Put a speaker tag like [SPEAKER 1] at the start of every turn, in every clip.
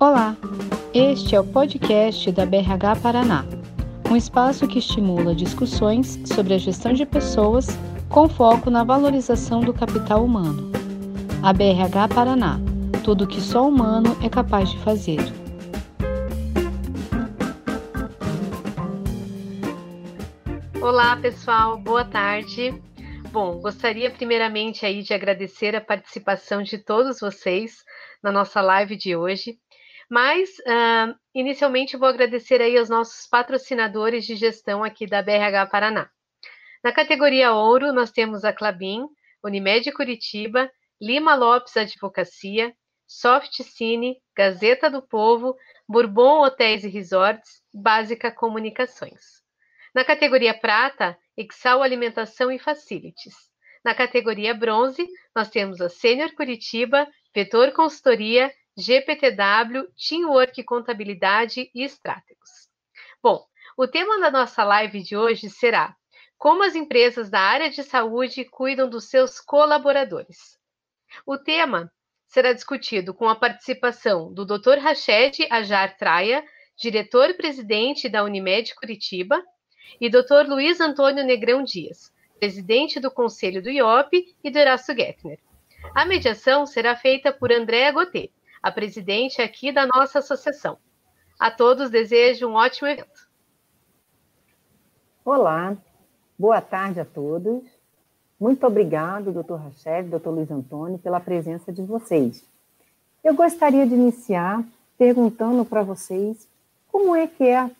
[SPEAKER 1] Olá, este é o podcast da BRH Paraná, um espaço que estimula discussões sobre a gestão de pessoas com foco na valorização do capital humano. A BRH Paraná, tudo que só humano é capaz de fazer.
[SPEAKER 2] Olá, pessoal, boa tarde. Bom, gostaria primeiramente aí de agradecer a participação de todos vocês na nossa live de hoje. Mas, uh, inicialmente, vou agradecer aí aos nossos patrocinadores de gestão aqui da BRH Paraná. Na categoria Ouro, nós temos a Clabin, Unimed Curitiba, Lima Lopes Advocacia, Soft Cine, Gazeta do Povo, Bourbon Hotéis e Resorts, Básica Comunicações. Na categoria Prata, Exal Alimentação e Facilities. Na categoria Bronze, nós temos a Sênior Curitiba, Vetor Consultoria, GPTW, Teamwork Contabilidade e Estrátegos. Bom, o tema da nossa live de hoje será como as empresas da área de saúde cuidam dos seus colaboradores. O tema será discutido com a participação do Dr. Rached Ajar Traia, diretor-presidente da Unimed Curitiba, e Dr. Luiz Antônio Negrão Dias, presidente do Conselho do IOP e do Erasto Gettner. A mediação será feita por Andréa Gotê, a presidente aqui da nossa associação. A todos desejo um ótimo evento.
[SPEAKER 3] Olá, boa tarde a todos. Muito obrigado, doutor Rachel, doutor Luiz Antônio, pela presença de vocês. Eu gostaria de iniciar perguntando para vocês como é que é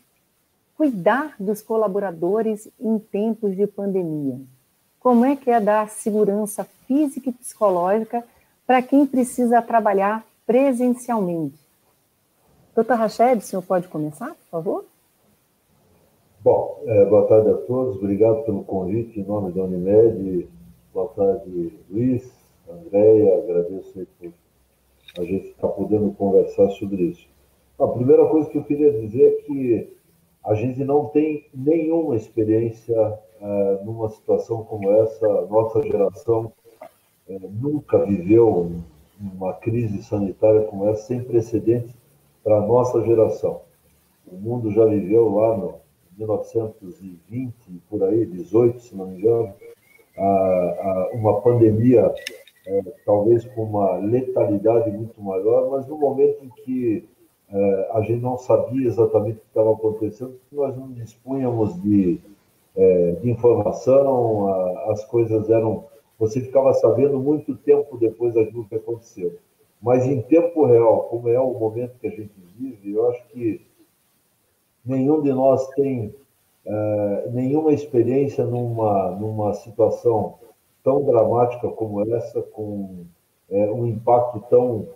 [SPEAKER 3] cuidar dos colaboradores em tempos de pandemia. Como é que é dar segurança física e psicológica para quem precisa trabalhar presencialmente. Doutor Rached, o senhor pode começar, por favor?
[SPEAKER 4] Bom, é, boa tarde a todos, obrigado pelo convite em nome da Unimed. Boa tarde, Luiz, Andréia, agradeço por a gente estar podendo conversar sobre isso. A primeira coisa que eu queria dizer é que a gente não tem nenhuma experiência é, numa situação como essa, nossa geração é, nunca viveu uma crise sanitária como essa, sem precedentes para a nossa geração. O mundo já viveu lá no 1920, por aí, 18, se não me engano, a, a, uma pandemia, é, talvez com uma letalidade muito maior, mas no momento em que é, a gente não sabia exatamente o que estava acontecendo, nós não dispunhamos de, é, de informação, a, as coisas eram você ficava sabendo muito tempo depois daquilo que aconteceu. Mas em tempo real, como é o momento que a gente vive, eu acho que nenhum de nós tem uh, nenhuma experiência numa, numa situação tão dramática como essa, com uh, um impacto tão,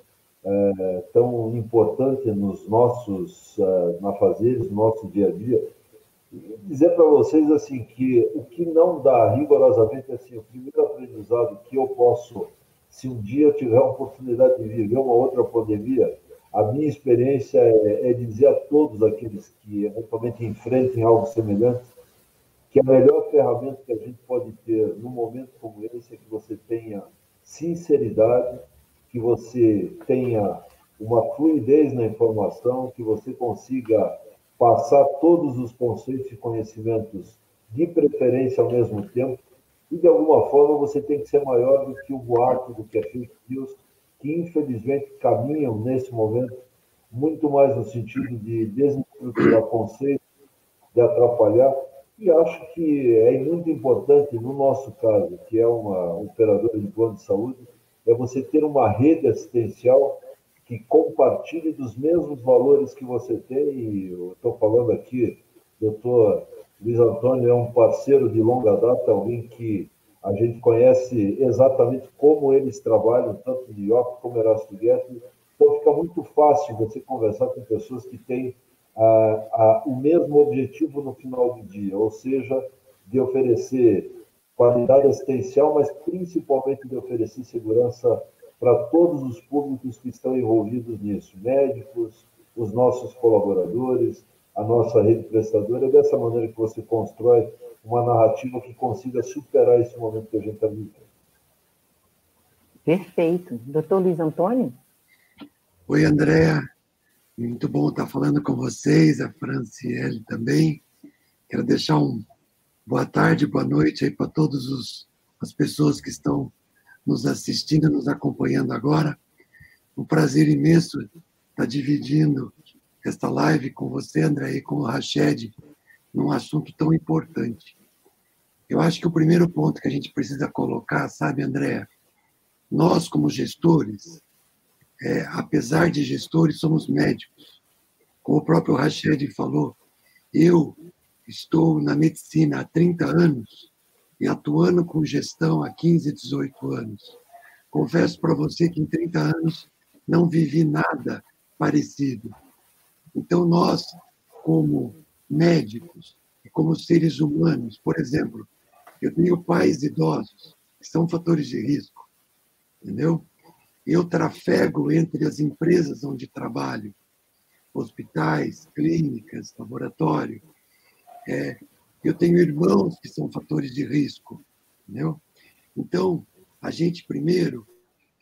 [SPEAKER 4] uh, tão importante nos nossos uh, nafazeres, no nosso dia a dia dizer para vocês assim que o que não dá rigorosamente assim, o primeiro aprendizado que eu posso, se um dia eu tiver a oportunidade de viver uma outra pandemia, a minha experiência é, é dizer a todos aqueles que eventualmente enfrentem algo semelhante que a melhor ferramenta que a gente pode ter num momento como esse é que você tenha sinceridade, que você tenha uma fluidez na informação, que você consiga passar todos os conceitos e conhecimentos de preferência ao mesmo tempo, e de alguma forma você tem que ser maior do que o boato, do que a fake news, que infelizmente caminham nesse momento muito mais no sentido de desestruturar conceitos, de atrapalhar, e acho que é muito importante, no nosso caso, que é uma operadora de plano de saúde, é você ter uma rede assistencial que compartilhe dos mesmos valores que você tem. E eu estou falando aqui, doutor Luiz Antônio é um parceiro de longa data, alguém que a gente conhece exatamente como eles trabalham, tanto em York como Erasto Guedes. Então fica muito fácil você conversar com pessoas que têm a, a, o mesmo objetivo no final do dia, ou seja, de oferecer qualidade assistencial, mas principalmente de oferecer segurança para todos os públicos que estão envolvidos nisso, médicos, os nossos colaboradores, a nossa rede prestadora. É dessa maneira que você constrói uma narrativa que consiga superar esse momento que a gente está vivendo.
[SPEAKER 3] Perfeito. Doutor Luiz Antônio?
[SPEAKER 5] Oi, Andréa. Muito bom estar falando com vocês, a Franciele também. Quero deixar um boa tarde, boa noite aí para todas as pessoas que estão nos assistindo, nos acompanhando agora. Um prazer imenso estar dividindo esta live com você, André, e com o Rached, num assunto tão importante. Eu acho que o primeiro ponto que a gente precisa colocar, sabe, André, nós como gestores, é, apesar de gestores, somos médicos. Como o próprio Rached falou, eu estou na medicina há 30 anos e atuando com gestão há 15, 18 anos. Confesso para você que em 30 anos não vivi nada parecido. Então, nós, como médicos e como seres humanos, por exemplo, eu tenho pais idosos, que são fatores de risco, entendeu? Eu trafego entre as empresas onde trabalho, hospitais, clínicas, laboratório. É, eu tenho irmãos que são fatores de risco, entendeu? Então, a gente primeiro,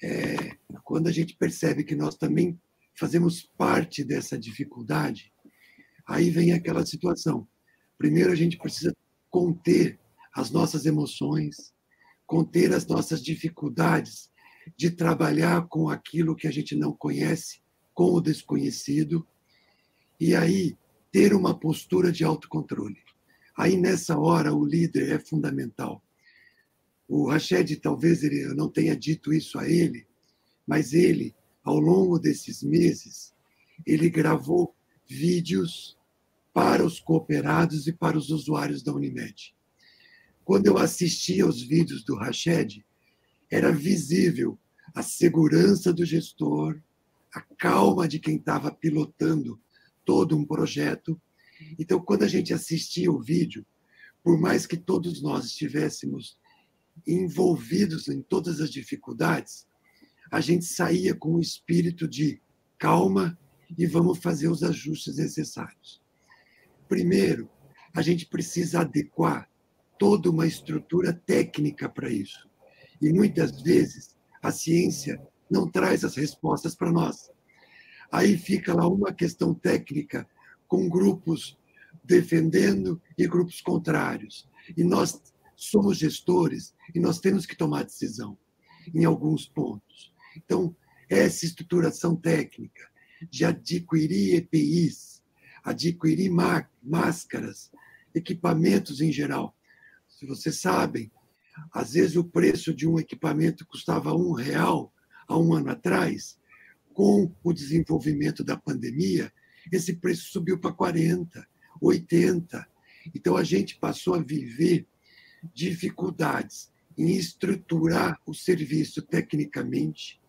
[SPEAKER 5] é, quando a gente percebe que nós também fazemos parte dessa dificuldade, aí vem aquela situação. Primeiro, a gente precisa conter as nossas emoções, conter as nossas dificuldades de trabalhar com aquilo que a gente não conhece, com o desconhecido, e aí ter uma postura de autocontrole. Aí nessa hora o líder é fundamental. O Rached talvez ele não tenha dito isso a ele, mas ele, ao longo desses meses, ele gravou vídeos para os cooperados e para os usuários da Unimed. Quando eu assistia aos vídeos do Rached, era visível a segurança do gestor, a calma de quem estava pilotando todo um projeto. Então, quando a gente assistia o vídeo, por mais que todos nós estivéssemos envolvidos em todas as dificuldades, a gente saía com o espírito de calma e vamos fazer os ajustes necessários. Primeiro, a gente precisa adequar toda uma estrutura técnica para isso. E muitas vezes a ciência não traz as respostas para nós. Aí fica lá uma questão técnica com grupos defendendo e grupos contrários. E nós somos gestores e nós temos que tomar decisão em alguns pontos. Então, essa estruturação técnica de adquirir EPIs, adquirir máscaras, equipamentos em geral. Se vocês sabem, às vezes o preço de um equipamento custava um real há um ano atrás. Com o desenvolvimento da pandemia, esse preço subiu para 40, 80. Então a gente passou a viver dificuldades em estruturar o serviço tecnicamente,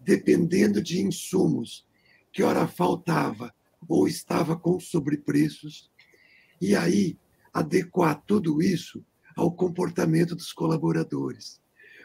[SPEAKER 5] dependendo de insumos que ora faltava ou estava com sobrepreços, e aí adequar tudo isso ao comportamento dos colaboradores.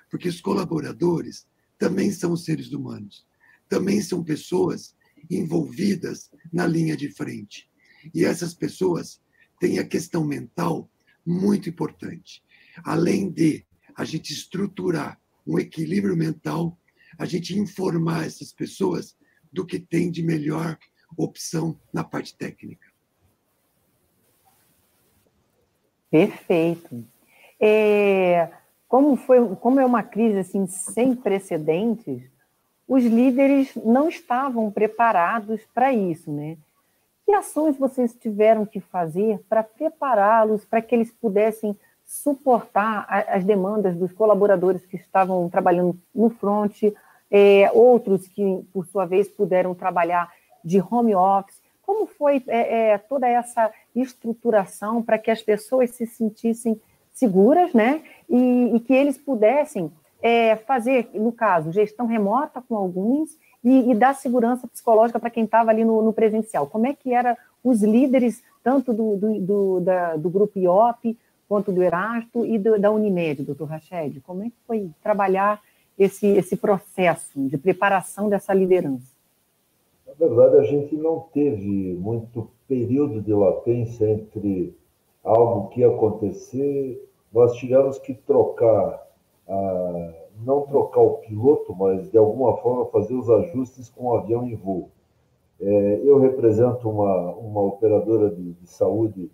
[SPEAKER 5] Porque os colaboradores também são seres humanos, também são pessoas envolvidas na linha de frente. E essas pessoas têm a questão mental muito importante. Além de a gente estruturar um equilíbrio mental, a gente informar essas pessoas do que tem de melhor opção na parte técnica.
[SPEAKER 3] Perfeito. É, como, foi, como é uma crise assim, sem precedentes, os líderes não estavam preparados para isso, né? Que ações vocês tiveram que fazer para prepará-los, para que eles pudessem suportar as demandas dos colaboradores que estavam trabalhando no front, é, outros que, por sua vez, puderam trabalhar de home office? Como foi é, é, toda essa estruturação para que as pessoas se sentissem seguras, né? E, e que eles pudessem é, fazer, no caso, gestão remota com alguns e, e dar segurança psicológica para quem estava ali no, no, presencial. Como é que eram os líderes, tanto do, do, do, da, do grupo IOP, quanto do Erasto e do, da Unimed, doutor Rached? Como é que foi trabalhar esse, esse processo de preparação dessa liderança?
[SPEAKER 4] Na verdade, a gente não teve muito período de latência entre algo que ia acontecer, nós tivemos que trocar, ah, não trocar o piloto, mas de alguma forma fazer os ajustes com o avião em voo. É, eu represento uma, uma operadora de, de saúde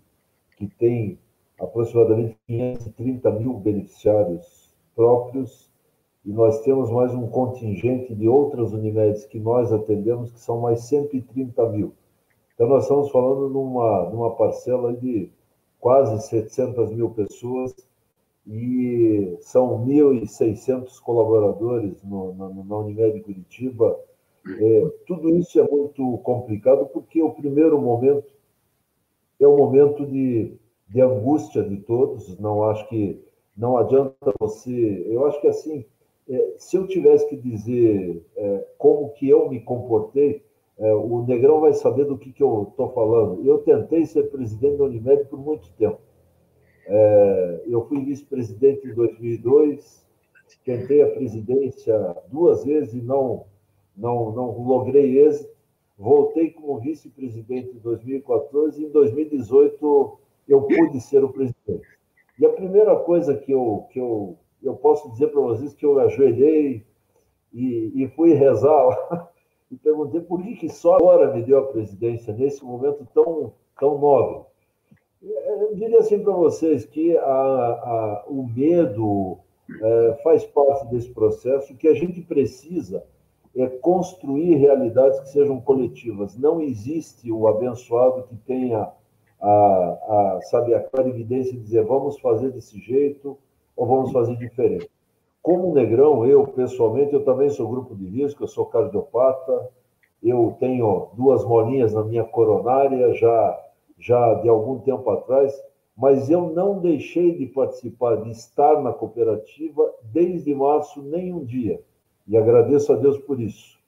[SPEAKER 4] que tem aproximadamente 530 mil beneficiários próprios e nós temos mais um contingente de outras Unimedes que nós atendemos, que são mais 130 mil. Então, nós estamos falando numa, numa parcela de quase 700 mil pessoas e são 1.600 colaboradores no, na, na Unimed Curitiba. É, tudo isso é muito complicado porque o primeiro momento é o momento de, de angústia de todos. Não acho que não adianta você. Eu acho que assim, é, se eu tivesse que dizer é, como que eu me comportei, é, o Negrão vai saber do que, que eu estou falando. Eu tentei ser presidente da Unimed por muito tempo. É, eu fui vice-presidente em 2002, tentei a presidência duas vezes e não, não, não logrei êxito. Voltei como vice-presidente em 2014 e em 2018 eu pude ser o presidente. E a primeira coisa que eu, que eu, eu posso dizer para vocês que eu ajoelhei e, e fui rezar e perguntei por que, que só agora me deu a presidência, nesse momento tão, tão nobre. Eu diria assim para vocês que a, a, o medo é, faz parte desse processo. O que a gente precisa é construir realidades que sejam coletivas. Não existe o abençoado que tenha a, a, sabe, a clarividência de dizer vamos fazer desse jeito ou vamos fazer diferente. Como negrão, eu pessoalmente, eu também sou grupo de risco, eu sou cardiopata, eu tenho duas molinhas na minha coronária já, já de algum tempo atrás, mas eu não deixei de participar, de estar na cooperativa desde março, nem um dia. E agradeço a Deus por isso.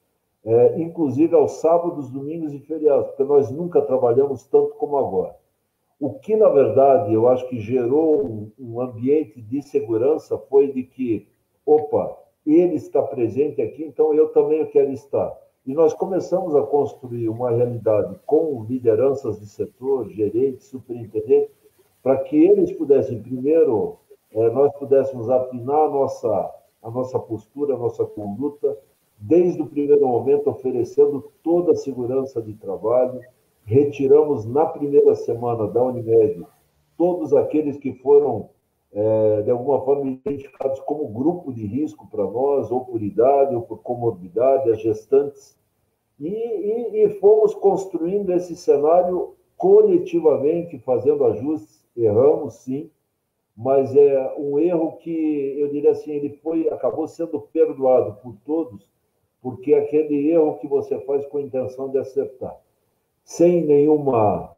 [SPEAKER 4] É, inclusive aos sábados, domingos e feriados, porque nós nunca trabalhamos tanto como agora. O que, na verdade, eu acho que gerou um, um ambiente de segurança foi de que opa, ele está presente aqui, então eu também quero estar. E nós começamos a construir uma realidade com lideranças de setor, gerentes, superintendentes, para que eles pudessem, primeiro, eh, nós pudéssemos afinar a nossa, a nossa postura, a nossa conduta, desde o primeiro momento, oferecendo toda a segurança de trabalho. Retiramos na primeira semana da Unimed todos aqueles que foram é, de alguma forma identificados como grupo de risco para nós, ou por idade, ou por comorbidade, as gestantes, e, e, e fomos construindo esse cenário coletivamente, fazendo ajustes, erramos sim, mas é um erro que eu diria assim, ele foi acabou sendo perdoado por todos, porque é aquele erro que você faz com a intenção de acertar, sem nenhuma,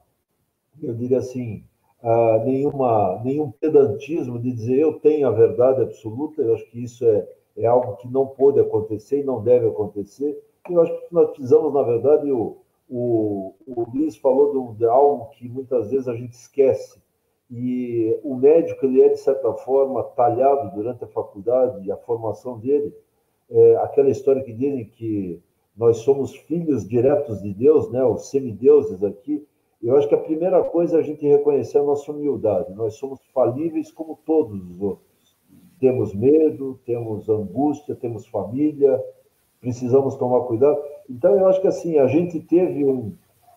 [SPEAKER 4] eu diria assim, nenhuma, nenhum pedantismo de dizer eu tenho a verdade absoluta, eu acho que isso é, é algo que não pode acontecer e não deve acontecer. Eu acho que nós precisamos, na verdade, o, o, o Luiz falou de, de algo que muitas vezes a gente esquece, e o médico ele é, de certa forma, talhado durante a faculdade e a formação dele. É aquela história que dizem que nós somos filhos diretos de Deus, né, os semideuses aqui, eu acho que a primeira coisa é a gente reconhecer a nossa humildade. Nós somos falíveis como todos os outros. Temos medo, temos angústia, temos família, precisamos tomar cuidado. Então, eu acho que assim, a gente teve um,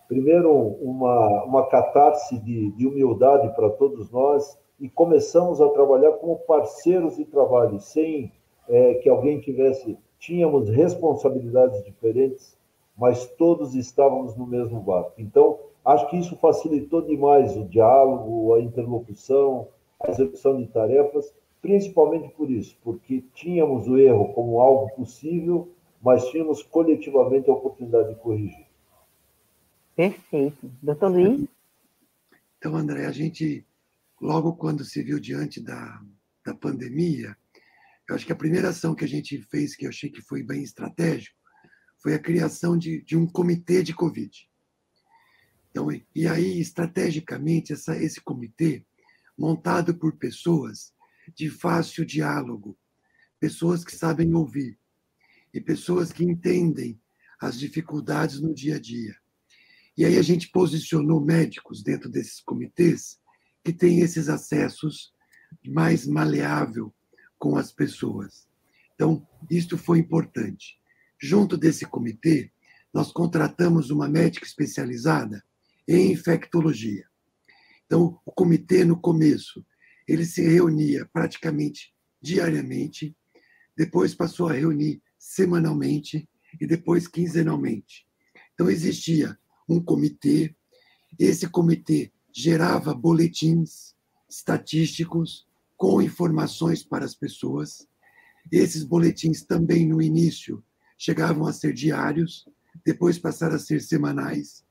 [SPEAKER 4] primeiro uma, uma catarse de, de humildade para todos nós e começamos a trabalhar como parceiros de trabalho, sem é, que alguém tivesse. Tínhamos responsabilidades diferentes, mas todos estávamos no mesmo barco. Então, Acho que isso facilitou demais o diálogo, a interlocução, a execução de tarefas, principalmente por isso, porque tínhamos o erro como algo possível, mas tínhamos coletivamente a oportunidade de corrigir.
[SPEAKER 3] Perfeito. Doutor Luiz?
[SPEAKER 5] Então, André, a gente, logo quando se viu diante da, da pandemia, eu acho que a primeira ação que a gente fez, que eu achei que foi bem estratégico, foi a criação de, de um comitê de Covid. Então, e aí, estrategicamente, essa, esse comitê, montado por pessoas de fácil diálogo, pessoas que sabem ouvir e pessoas que entendem as dificuldades no dia a dia. E aí a gente posicionou médicos dentro desses comitês que têm esses acessos mais maleável com as pessoas. Então, isto foi importante. Junto desse comitê, nós contratamos uma médica especializada em infectologia. Então, o comitê, no começo, ele se reunia praticamente diariamente, depois passou a reunir semanalmente e depois quinzenalmente. Então, existia um comitê, esse comitê gerava boletins estatísticos com informações para as pessoas. Esses boletins também, no início, chegavam a ser diários, depois passaram a ser semanais.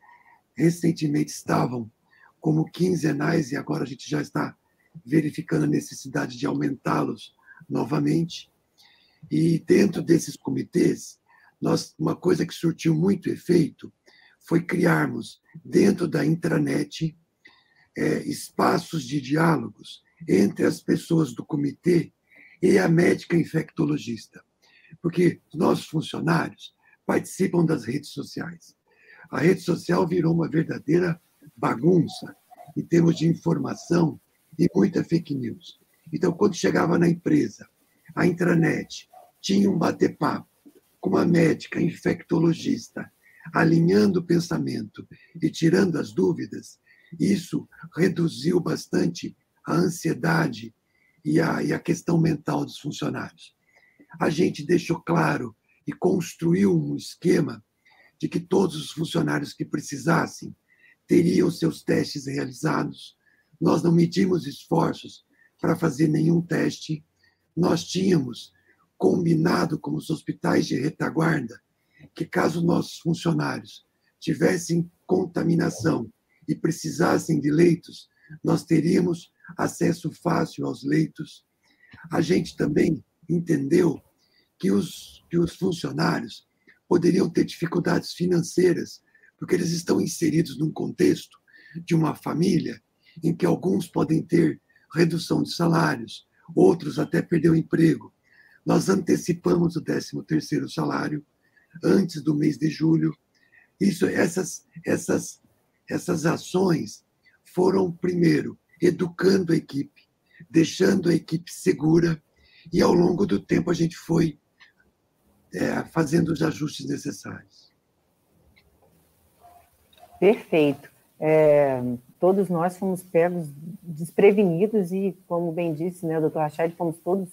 [SPEAKER 5] Recentemente estavam como quinzenais e agora a gente já está verificando a necessidade de aumentá-los novamente. E dentro desses comitês, nós, uma coisa que surtiu muito efeito foi criarmos dentro da intranet é, espaços de diálogos entre as pessoas do comitê e a médica infectologista, porque os nossos funcionários participam das redes sociais. A rede social virou uma verdadeira bagunça em termos de informação e muita fake news. Então, quando chegava na empresa, a intranet tinha um bate-papo com uma médica infectologista, alinhando o pensamento e tirando as dúvidas, isso reduziu bastante a ansiedade e a, e a questão mental dos funcionários. A gente deixou claro e construiu um esquema de que todos os funcionários que precisassem teriam seus testes realizados. Nós não medimos esforços para fazer nenhum teste. Nós tínhamos combinado com os hospitais de retaguarda que, caso nossos funcionários tivessem contaminação e precisassem de leitos, nós teríamos acesso fácil aos leitos. A gente também entendeu que os, que os funcionários poderiam ter dificuldades financeiras, porque eles estão inseridos num contexto de uma família em que alguns podem ter redução de salários, outros até perder o emprego. Nós antecipamos o 13º salário antes do mês de julho. Isso, essas, essas, essas ações foram, primeiro, educando a equipe, deixando a equipe segura, e ao longo do tempo a gente foi é, fazendo os ajustes necessários.
[SPEAKER 3] Perfeito. É, todos nós fomos pegos desprevenidos e, como bem disse né, o doutor Rachad, fomos todos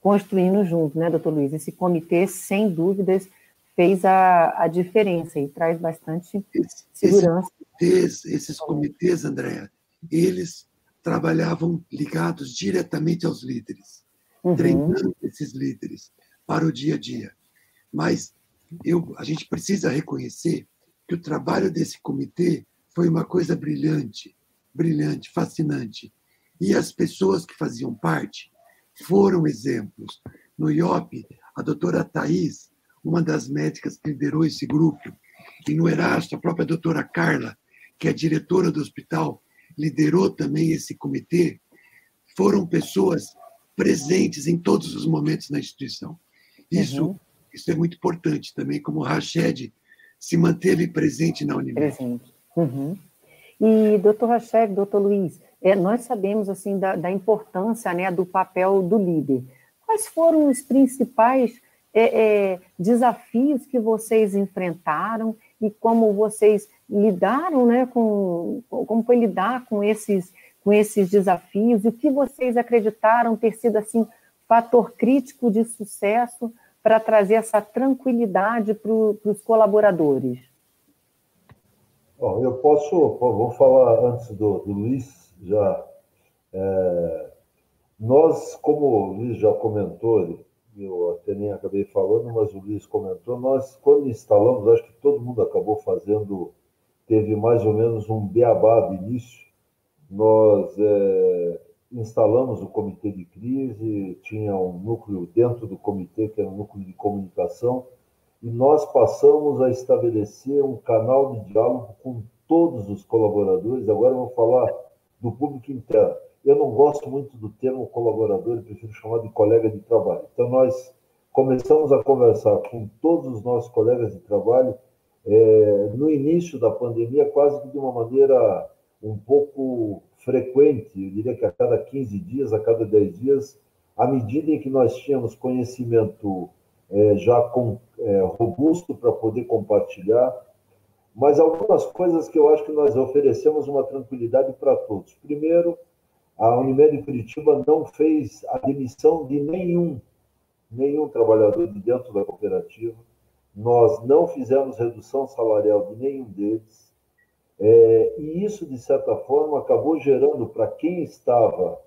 [SPEAKER 3] construindo juntos, né, doutor Luiz? Esse comitê, sem dúvidas, fez a, a diferença e traz bastante esse, segurança.
[SPEAKER 5] Esses, esses comitês, Andréa, eles trabalhavam ligados diretamente aos líderes, uhum. treinando esses líderes para o dia a dia. Mas eu, a gente precisa reconhecer que o trabalho desse comitê foi uma coisa brilhante, brilhante, fascinante. E as pessoas que faziam parte foram exemplos. No IOP, a doutora Thais, uma das médicas que liderou esse grupo, e no Erasto, a própria doutora Carla, que é diretora do hospital, liderou também esse comitê, foram pessoas presentes em todos os momentos na instituição. Isso, uhum. Isso é muito importante também, como o Rached se manteve presente na universidade. Presente.
[SPEAKER 3] Uhum. E, doutor Rached, doutor Luiz, é, nós sabemos assim da, da, importância né, do papel do líder. Quais foram os principais é, é, desafios que vocês enfrentaram e como vocês lidaram, né, com, como foi lidar com esses, com esses desafios e o que vocês acreditaram ter sido assim fator crítico de sucesso para trazer essa tranquilidade para os colaboradores?
[SPEAKER 4] Bom, eu posso, vou falar antes do, do Luiz, já. É, nós, como o Luiz já comentou, eu até nem acabei falando, mas o Luiz comentou, nós, quando instalamos, acho que todo mundo acabou fazendo, teve mais ou menos um beabá de início, nós é, instalamos o comitê de crise, tinha um núcleo dentro do comitê, que era um núcleo de comunicação, e nós passamos a estabelecer um canal de diálogo com todos os colaboradores. Agora eu vou falar do público interno. Eu não gosto muito do termo colaborador, eu prefiro chamar de colega de trabalho. Então, nós começamos a conversar com todos os nossos colegas de trabalho é, no início da pandemia, quase que de uma maneira um pouco frequente, eu diria que a cada 15 dias, a cada 10 dias, à medida em que nós tínhamos conhecimento é, já com, é, robusto para poder compartilhar, mas algumas coisas que eu acho que nós oferecemos uma tranquilidade para todos. Primeiro, a Unimed Curitiba não fez a demissão de nenhum, nenhum trabalhador de dentro da cooperativa. Nós não fizemos redução salarial de nenhum deles. É, e isso, de certa forma, acabou gerando para quem estava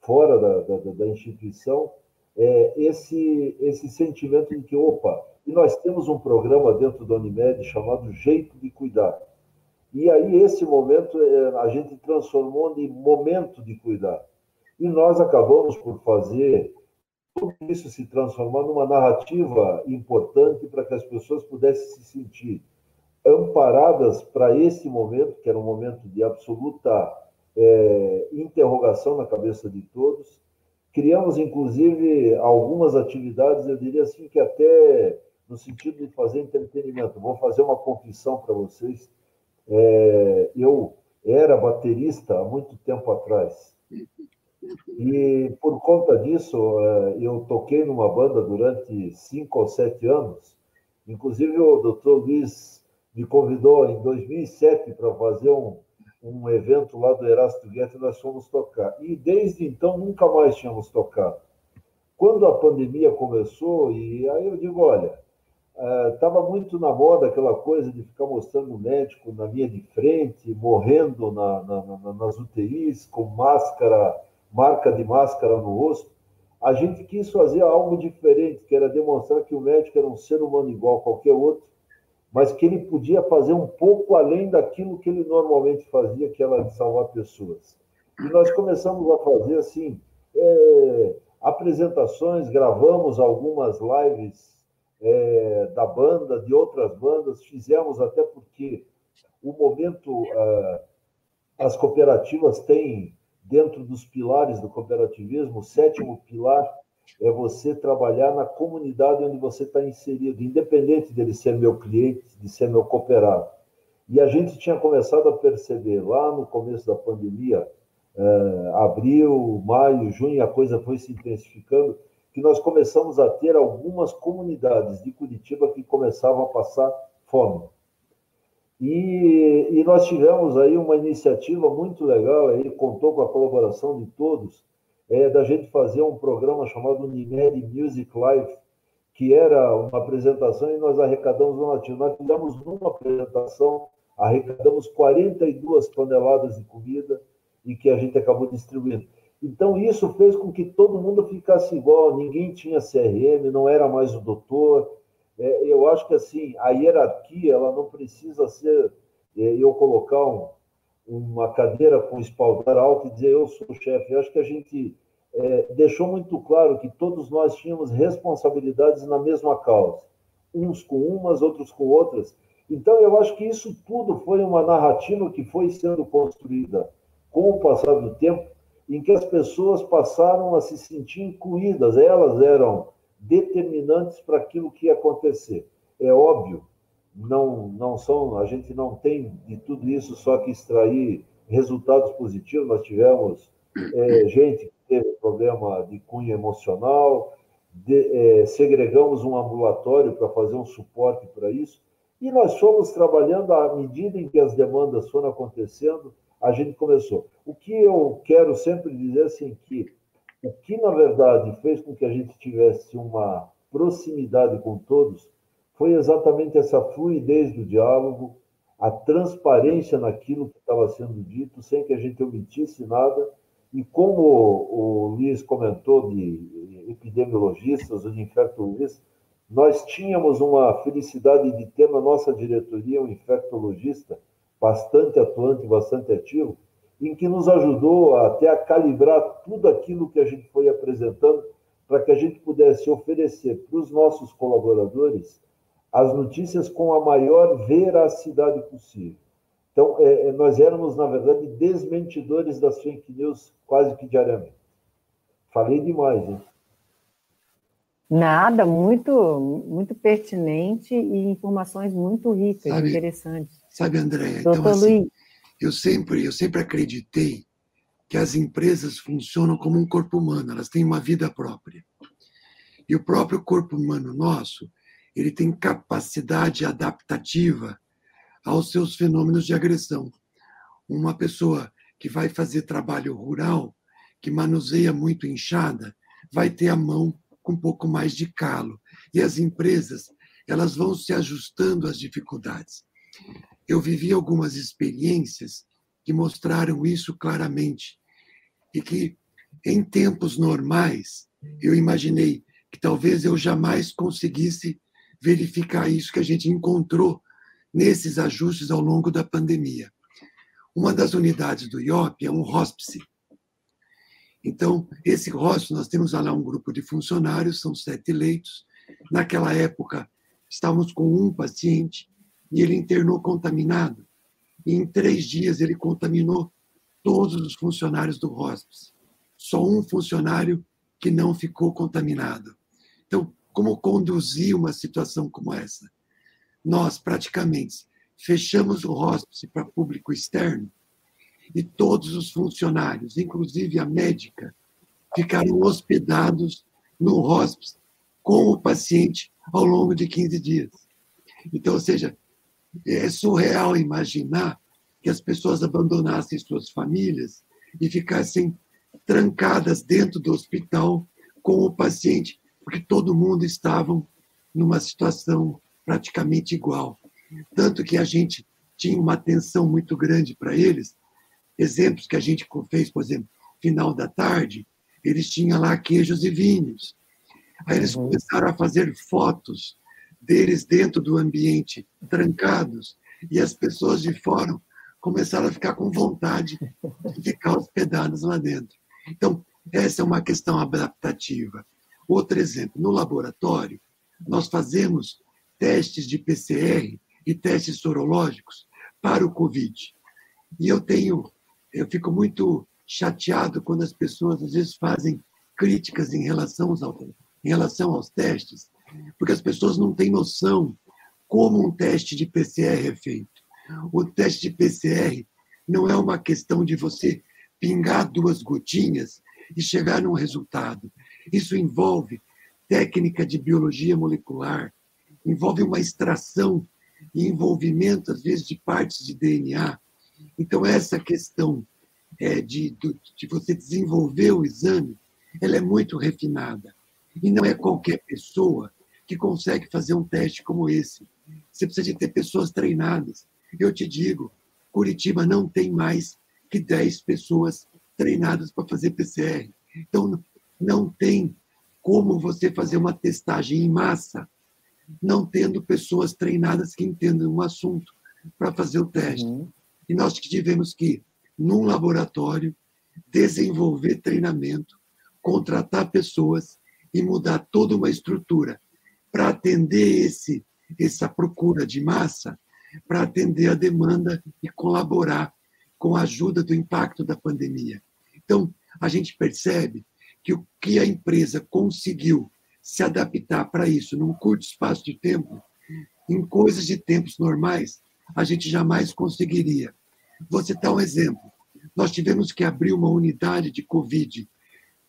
[SPEAKER 4] fora da, da, da instituição é, esse, esse sentimento de que, opa, e nós temos um programa dentro da Unimed chamado Jeito de Cuidar. E aí, esse momento, é, a gente transformou em momento de cuidar. E nós acabamos por fazer tudo isso se transformar numa narrativa importante para que as pessoas pudessem se sentir amparadas para esse momento, que era um momento de absoluta é, interrogação na cabeça de todos. Criamos, inclusive, algumas atividades, eu diria assim, que até no sentido de fazer entretenimento. Vou fazer uma confissão para vocês. É, eu era baterista há muito tempo atrás. E por conta disso, é, eu toquei numa banda durante cinco ou sete anos. Inclusive, o doutor Luiz me convidou em 2007 para fazer um, um evento lá do Erasto e nós fomos tocar. E desde então nunca mais tínhamos tocado. Quando a pandemia começou, e aí eu digo, olha, estava uh, muito na moda aquela coisa de ficar mostrando o médico na linha de frente, morrendo na, na, na, nas UTIs, com máscara, marca de máscara no rosto. A gente quis fazer algo diferente, que era demonstrar que o médico era um ser humano igual a qualquer outro, mas que ele podia fazer um pouco além daquilo que ele normalmente fazia, que era salvar pessoas. E nós começamos a fazer assim é, apresentações, gravamos algumas lives é, da banda, de outras bandas, fizemos até porque o momento as cooperativas têm dentro dos pilares do cooperativismo, o sétimo pilar é você trabalhar na comunidade onde você está inserido, independente dele ser meu cliente, de ser meu cooperado. E a gente tinha começado a perceber lá no começo da pandemia, eh, abril, maio, junho, a coisa foi se intensificando, que nós começamos a ter algumas comunidades de Curitiba que começavam a passar fome. E, e nós tivemos aí uma iniciativa muito legal, aí contou com a colaboração de todos, é, da gente fazer um programa chamado Unimed Music Live, que era uma apresentação e nós arrecadamos um latino. Nós fizemos uma apresentação, arrecadamos 42 toneladas de comida e que a gente acabou distribuindo. Então, isso fez com que todo mundo ficasse igual, ninguém tinha CRM, não era mais o doutor. É, eu acho que, assim, a hierarquia, ela não precisa ser, é, eu colocar um, uma cadeira com espaldar alto e dizer eu sou o chefe. Eu acho que a gente é, deixou muito claro que todos nós tínhamos responsabilidades na mesma causa, uns com umas, outros com outras. Então, eu acho que isso tudo foi uma narrativa que foi sendo construída com o passar do tempo, em que as pessoas passaram a se sentir incluídas, elas eram determinantes para aquilo que ia acontecer. É óbvio não, não são, a gente não tem de tudo isso só que extrair resultados positivos. Nós tivemos é, gente que teve problema de cunho emocional, de, é, segregamos um ambulatório para fazer um suporte para isso, e nós fomos trabalhando à medida em que as demandas foram acontecendo, a gente começou. O que eu quero sempre dizer assim que o que na verdade fez com que a gente tivesse uma proximidade com todos foi exatamente essa fluidez do diálogo, a transparência naquilo que estava sendo dito, sem que a gente omitisse nada. E como o Luiz comentou de epidemiologistas ou de infectologistas, nós tínhamos uma felicidade de ter na nossa diretoria um infectologista bastante atuante, bastante ativo, em que nos ajudou até a calibrar tudo aquilo que a gente foi apresentando para que a gente pudesse oferecer para os nossos colaboradores as notícias com a maior veracidade possível. Então, é, é, nós éramos, na verdade, desmentidores das fake news quase que diariamente. Falei demais, hein?
[SPEAKER 3] Nada, muito, muito pertinente e informações muito ricas, sabe, interessantes.
[SPEAKER 5] Sabe, André? Então, assim, eu sempre, eu sempre acreditei que as empresas funcionam como um corpo humano, elas têm uma vida própria. E o próprio corpo humano nosso, ele tem capacidade adaptativa aos seus fenômenos de agressão. Uma pessoa que vai fazer trabalho rural, que manuseia muito enxada, vai ter a mão com um pouco mais de calo. E as empresas, elas vão se ajustando às dificuldades. Eu vivi algumas experiências que mostraram isso claramente e que em tempos normais eu imaginei que talvez eu jamais conseguisse verificar isso que a gente encontrou nesses ajustes ao longo da pandemia. Uma das unidades do IOP é um hóspice. Então, esse hóspice, nós temos lá um grupo de funcionários, são sete leitos. Naquela época, estávamos com um paciente e ele internou contaminado. E em três dias, ele contaminou todos os funcionários do hóspice. Só um funcionário que não ficou contaminado. Então, como conduzir uma situação como essa? Nós, praticamente, fechamos o hospice para público externo e todos os funcionários, inclusive a médica, ficaram hospedados no hospice com o paciente ao longo de 15 dias. Então, ou seja, é surreal imaginar que as pessoas abandonassem suas famílias e ficassem trancadas dentro do hospital com o paciente, porque todo mundo estava numa situação praticamente igual. Tanto que a gente tinha uma atenção muito grande para eles. Exemplos que a gente fez, por exemplo, final da tarde, eles tinham lá queijos e vinhos. Aí eles uhum. começaram a fazer fotos deles dentro do ambiente, trancados, e as pessoas de fora começaram a ficar com vontade de ficar hospedadas lá dentro. Então, essa é uma questão adaptativa. Outro exemplo, no laboratório, nós fazemos testes de PCR e testes sorológicos para o Covid. E eu tenho, eu fico muito chateado quando as pessoas às vezes fazem críticas em relação aos, em relação aos testes, porque as pessoas não têm noção como um teste de PCR é feito. O teste de PCR não é uma questão de você pingar duas gotinhas e chegar num resultado. Isso envolve técnica de biologia molecular, envolve uma extração e envolvimento, às vezes, de partes de DNA. Então, essa questão é, de, de você desenvolver o exame, ela é muito refinada. E não é qualquer pessoa que consegue fazer um teste como esse. Você precisa de ter pessoas treinadas. Eu te digo, Curitiba não tem mais que 10 pessoas treinadas para fazer PCR. Então, não tem como você fazer uma testagem em massa não tendo pessoas treinadas que entendam o assunto para fazer o teste. Uhum. E nós tivemos que, num laboratório, desenvolver treinamento, contratar pessoas e mudar toda uma estrutura para atender esse essa procura de massa, para atender a demanda e colaborar com a ajuda do impacto da pandemia. Então, a gente percebe que o que a empresa conseguiu se adaptar para isso num curto espaço de tempo, em coisas de tempos normais, a gente jamais conseguiria. Vou citar um exemplo. Nós tivemos que abrir uma unidade de Covid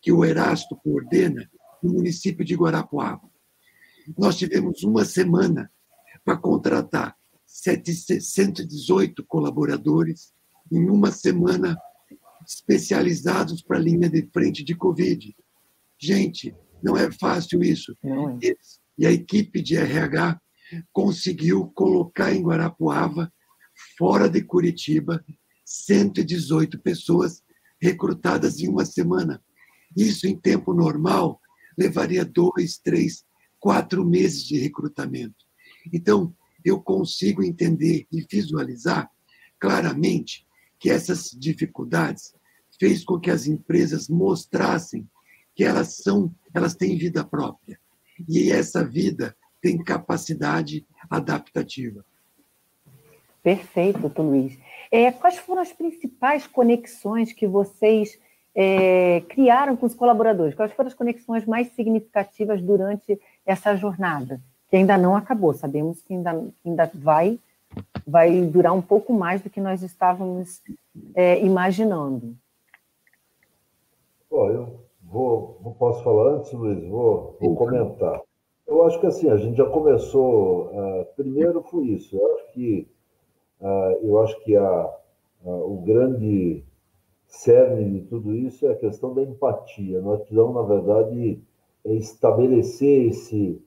[SPEAKER 5] que o Erasto coordena no município de Guarapuava. Nós tivemos uma semana para contratar 718 colaboradores em uma semana especializados para a linha de frente de Covid. Gente, não é fácil isso. É. E a equipe de RH conseguiu colocar em Guarapuava, fora de Curitiba, 118 pessoas recrutadas em uma semana. Isso, em tempo normal, levaria dois, três, quatro meses de recrutamento. Então, eu consigo entender e visualizar claramente que essas dificuldades fez com que as empresas mostrassem que elas são, elas têm vida própria. E essa vida tem capacidade adaptativa.
[SPEAKER 3] Perfeito, doutor Luiz. É, quais foram as principais conexões que vocês é, criaram com os colaboradores? Quais foram as conexões mais significativas durante essa jornada? Que ainda não acabou, sabemos que ainda, ainda vai, vai durar um pouco mais do que nós estávamos é, imaginando.
[SPEAKER 4] Bom, eu Vou, vou, posso falar antes, Luiz? Vou, vou comentar. Eu acho que assim, a gente já começou. Uh, primeiro foi isso. Eu acho que, uh, eu acho que a, uh, o grande cerne de tudo isso é a questão da empatia. Nós precisamos, na verdade, estabelecer esse,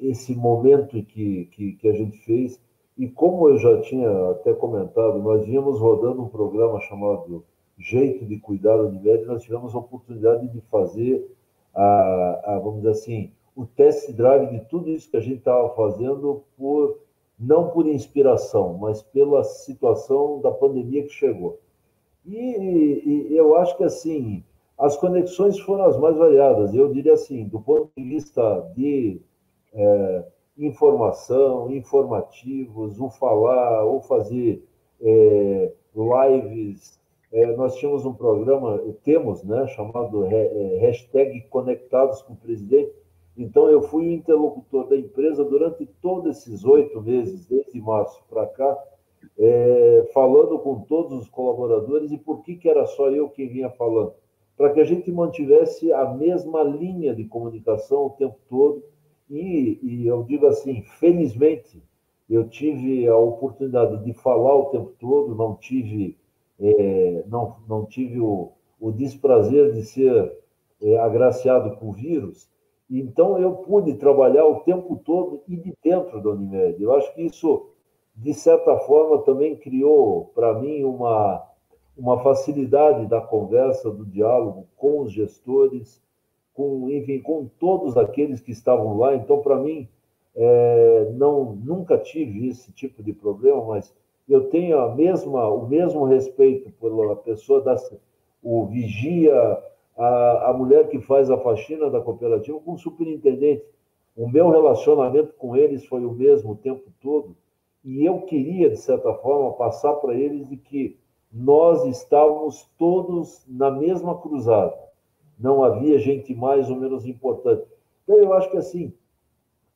[SPEAKER 4] esse momento que, que, que a gente fez. E como eu já tinha até comentado, nós vínhamos rodando um programa chamado Jeito de Cuidar do Unimed, nós tivemos a oportunidade de fazer, a, a, vamos dizer assim, o test drive de tudo isso que a gente estava fazendo por não por inspiração, mas pela situação da pandemia que chegou. E, e, eu acho que assim as conexões foram as mais variadas. Eu diria assim, do ponto de vista de é, informação, informativos, o falar, ou fazer é, lives. É, nós tínhamos um programa, temos, né, chamado é, hashtag Conectados com o Presidente. Então, eu fui o interlocutor da empresa durante todos esses oito meses, desde março para cá, é, falando com todos os colaboradores. E por que, que era só eu quem vinha falando? Para que a gente mantivesse a mesma linha de comunicação o tempo todo e, e eu digo assim, felizmente, eu tive a oportunidade de falar o tempo todo, não tive, é, não, não tive o, o desprazer de ser é, agraciado com o vírus, então eu pude trabalhar o tempo todo e de dentro da Unimed. Eu acho que isso, de certa forma, também criou para mim uma, uma facilidade da conversa, do diálogo com os gestores, com, enfim, com todos aqueles que estavam lá. Então, para mim, é, não nunca tive esse tipo de problema, mas eu tenho a mesma, o mesmo respeito pela pessoa da o vigia, a, a mulher que faz a faxina da cooperativa, com o superintendente. O meu relacionamento com eles foi o mesmo o tempo todo, e eu queria, de certa forma, passar para eles de que nós estávamos todos na mesma cruzada não havia gente mais ou menos importante. Então, eu acho que, assim,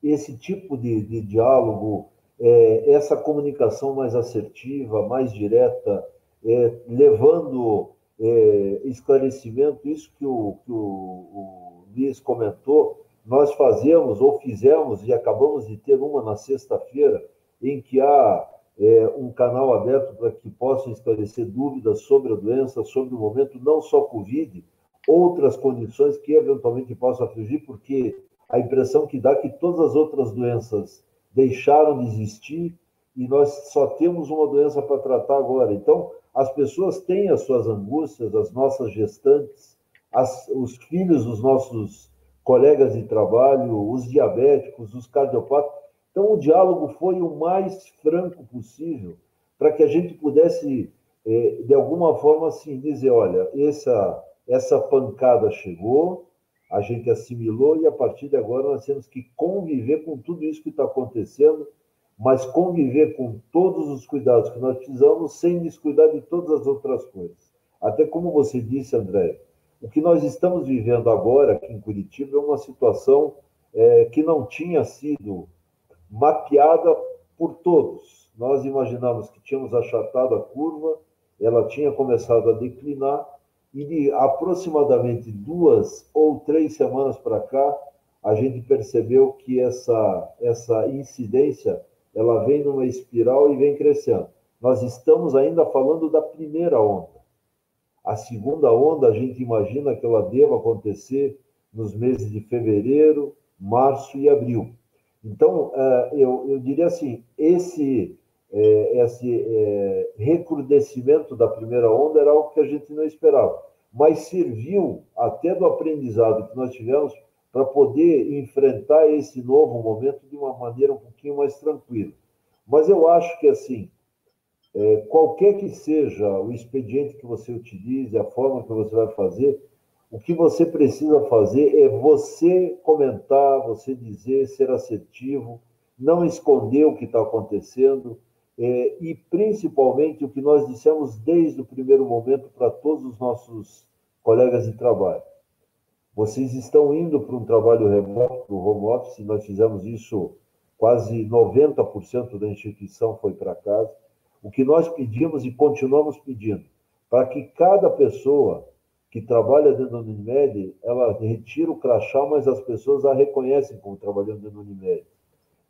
[SPEAKER 4] esse tipo de, de diálogo, é, essa comunicação mais assertiva, mais direta, é, levando é, esclarecimento, isso que o, que o, o Luiz comentou, nós fazemos ou fizemos e acabamos de ter uma na sexta-feira, em que há é, um canal aberto para que possam esclarecer dúvidas sobre a doença, sobre o momento, não só Covid, outras condições que eventualmente possam afligir, porque a impressão que dá é que todas as outras doenças deixaram de existir e nós só temos uma doença para tratar agora. Então, as pessoas têm as suas angústias, as nossas gestantes, as, os filhos dos nossos colegas de trabalho, os diabéticos, os cardiopatas. Então, o diálogo foi o mais franco possível para que a gente pudesse, eh, de alguma forma, assim, dizer: olha, essa essa pancada chegou, a gente assimilou e a partir de agora nós temos que conviver com tudo isso que está acontecendo, mas conviver com todos os cuidados que nós precisamos sem descuidar de todas as outras coisas. Até como você disse, André, o que nós estamos vivendo agora aqui em Curitiba é uma situação é, que não tinha sido mapeada por todos. Nós imaginamos que tínhamos achatado a curva, ela tinha começado a declinar, e de aproximadamente duas ou três semanas para cá, a gente percebeu que essa, essa incidência ela vem numa espiral e vem crescendo. Nós estamos ainda falando da primeira onda. A segunda onda, a gente imagina que ela deva acontecer nos meses de fevereiro, março e abril. Então, eh, eu, eu diria assim: esse, é, esse é, recrudescimento da primeira onda era algo que a gente não esperava, mas serviu até do aprendizado que nós tivemos para poder enfrentar esse novo momento de uma maneira um pouquinho mais tranquila. Mas eu acho que, assim, é, qualquer que seja o expediente que você utilize, a forma que você vai fazer, o que você precisa fazer é você comentar, você dizer, ser assertivo, não esconder o que está acontecendo, é, e principalmente o que nós dissemos desde o primeiro momento para todos os nossos colegas de trabalho. Vocês estão indo para um trabalho remoto, para o home office, nós fizemos isso, quase 90% da instituição foi para casa. O que nós pedimos e continuamos pedindo, para que cada pessoa que trabalha dentro da Unimed, ela retira o crachá, mas as pessoas a reconhecem como trabalhando dentro da Unimed.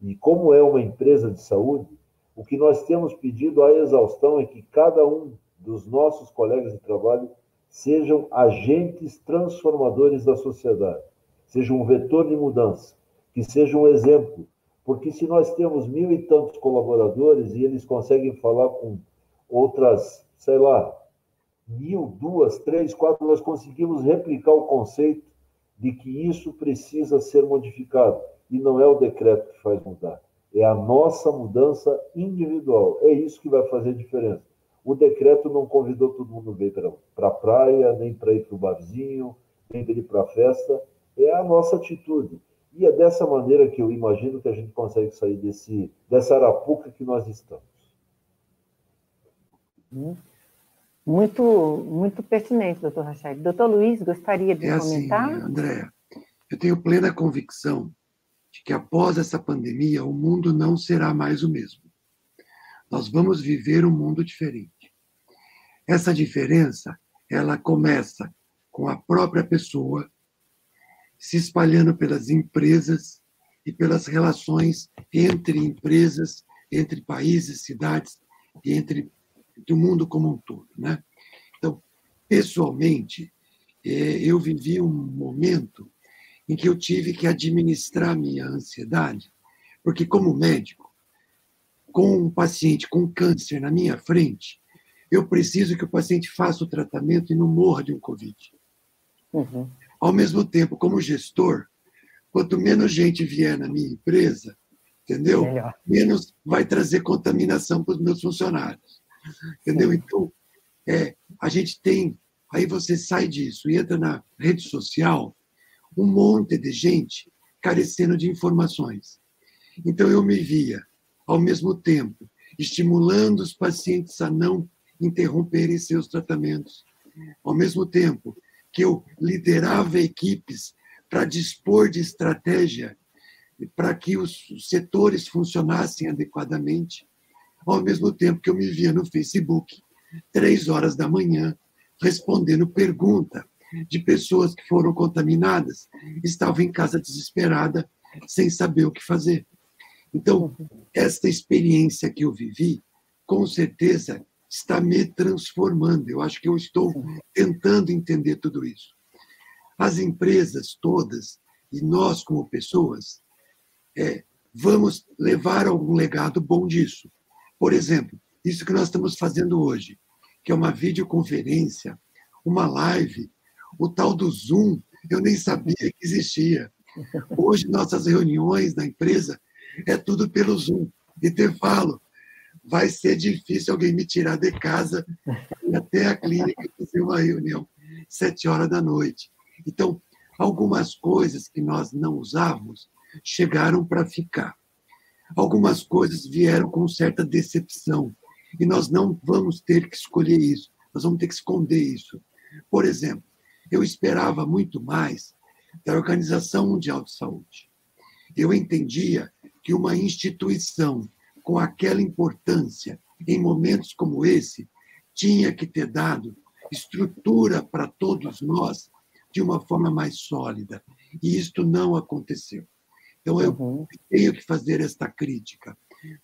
[SPEAKER 4] E como é uma empresa de saúde, o que nós temos pedido à exaustão é que cada um dos nossos colegas de trabalho sejam agentes transformadores da sociedade, sejam um vetor de mudança, que sejam um exemplo. Porque se nós temos mil e tantos colaboradores e eles conseguem falar com outras, sei lá, mil, duas, três, quatro, nós conseguimos replicar o conceito de que isso precisa ser modificado. E não é o decreto que faz mudar, é a nossa mudança individual. É isso que vai fazer diferença. O decreto não convidou todo mundo a ir para a praia, nem para ir para o barzinho, nem para ir para a festa. É a nossa atitude. E é dessa maneira que eu imagino que a gente consegue sair desse, dessa arapuca que nós estamos.
[SPEAKER 3] Muito, muito pertinente, doutor Rachid. Doutor Luiz, gostaria de é assim, comentar?
[SPEAKER 5] Assim, André, eu tenho plena convicção de que após essa pandemia o mundo não será mais o mesmo. Nós vamos viver um mundo diferente. Essa diferença, ela começa com a própria pessoa se espalhando pelas empresas e pelas relações entre empresas, entre países, cidades e entre do mundo como um todo. Né? Então, pessoalmente, é, eu vivi um momento em que eu tive que administrar minha ansiedade, porque, como médico, com um paciente com câncer na minha frente, eu preciso que o paciente faça o tratamento e não morra de um Covid. Uhum. Ao mesmo tempo, como gestor, quanto menos gente vier na minha empresa, entendeu? Melhor. Menos vai trazer contaminação para os meus funcionários. Entendeu? Então, é, a gente tem. Aí você sai disso e entra na rede social, um monte de gente carecendo de informações. Então, eu me via, ao mesmo tempo, estimulando os pacientes a não interromperem seus tratamentos, ao mesmo tempo que eu liderava equipes para dispor de estratégia para que os setores funcionassem adequadamente ao mesmo tempo que eu me via no Facebook, três horas da manhã, respondendo pergunta de pessoas que foram contaminadas, estavam em casa desesperada, sem saber o que fazer. Então, esta experiência que eu vivi, com certeza, está me transformando. Eu acho que eu estou tentando entender tudo isso. As empresas todas, e nós como pessoas, é, vamos levar algum legado bom disso. Por exemplo, isso que nós estamos fazendo hoje, que é uma videoconferência, uma live, o tal do Zoom, eu nem sabia que existia. Hoje, nossas reuniões na empresa é tudo pelo Zoom. E te falo, vai ser difícil alguém me tirar de casa e até a clínica fazer uma reunião sete horas da noite. Então, algumas coisas que nós não usávamos chegaram para ficar algumas coisas vieram com certa decepção. E nós não vamos ter que escolher isso, nós vamos ter que esconder isso. Por exemplo, eu esperava muito mais da Organização Mundial de Saúde. Eu entendia que uma instituição com aquela importância, em momentos como esse, tinha que ter dado estrutura para todos nós de uma forma mais sólida. E isto não aconteceu. Então, eu uhum. tenho que fazer esta crítica.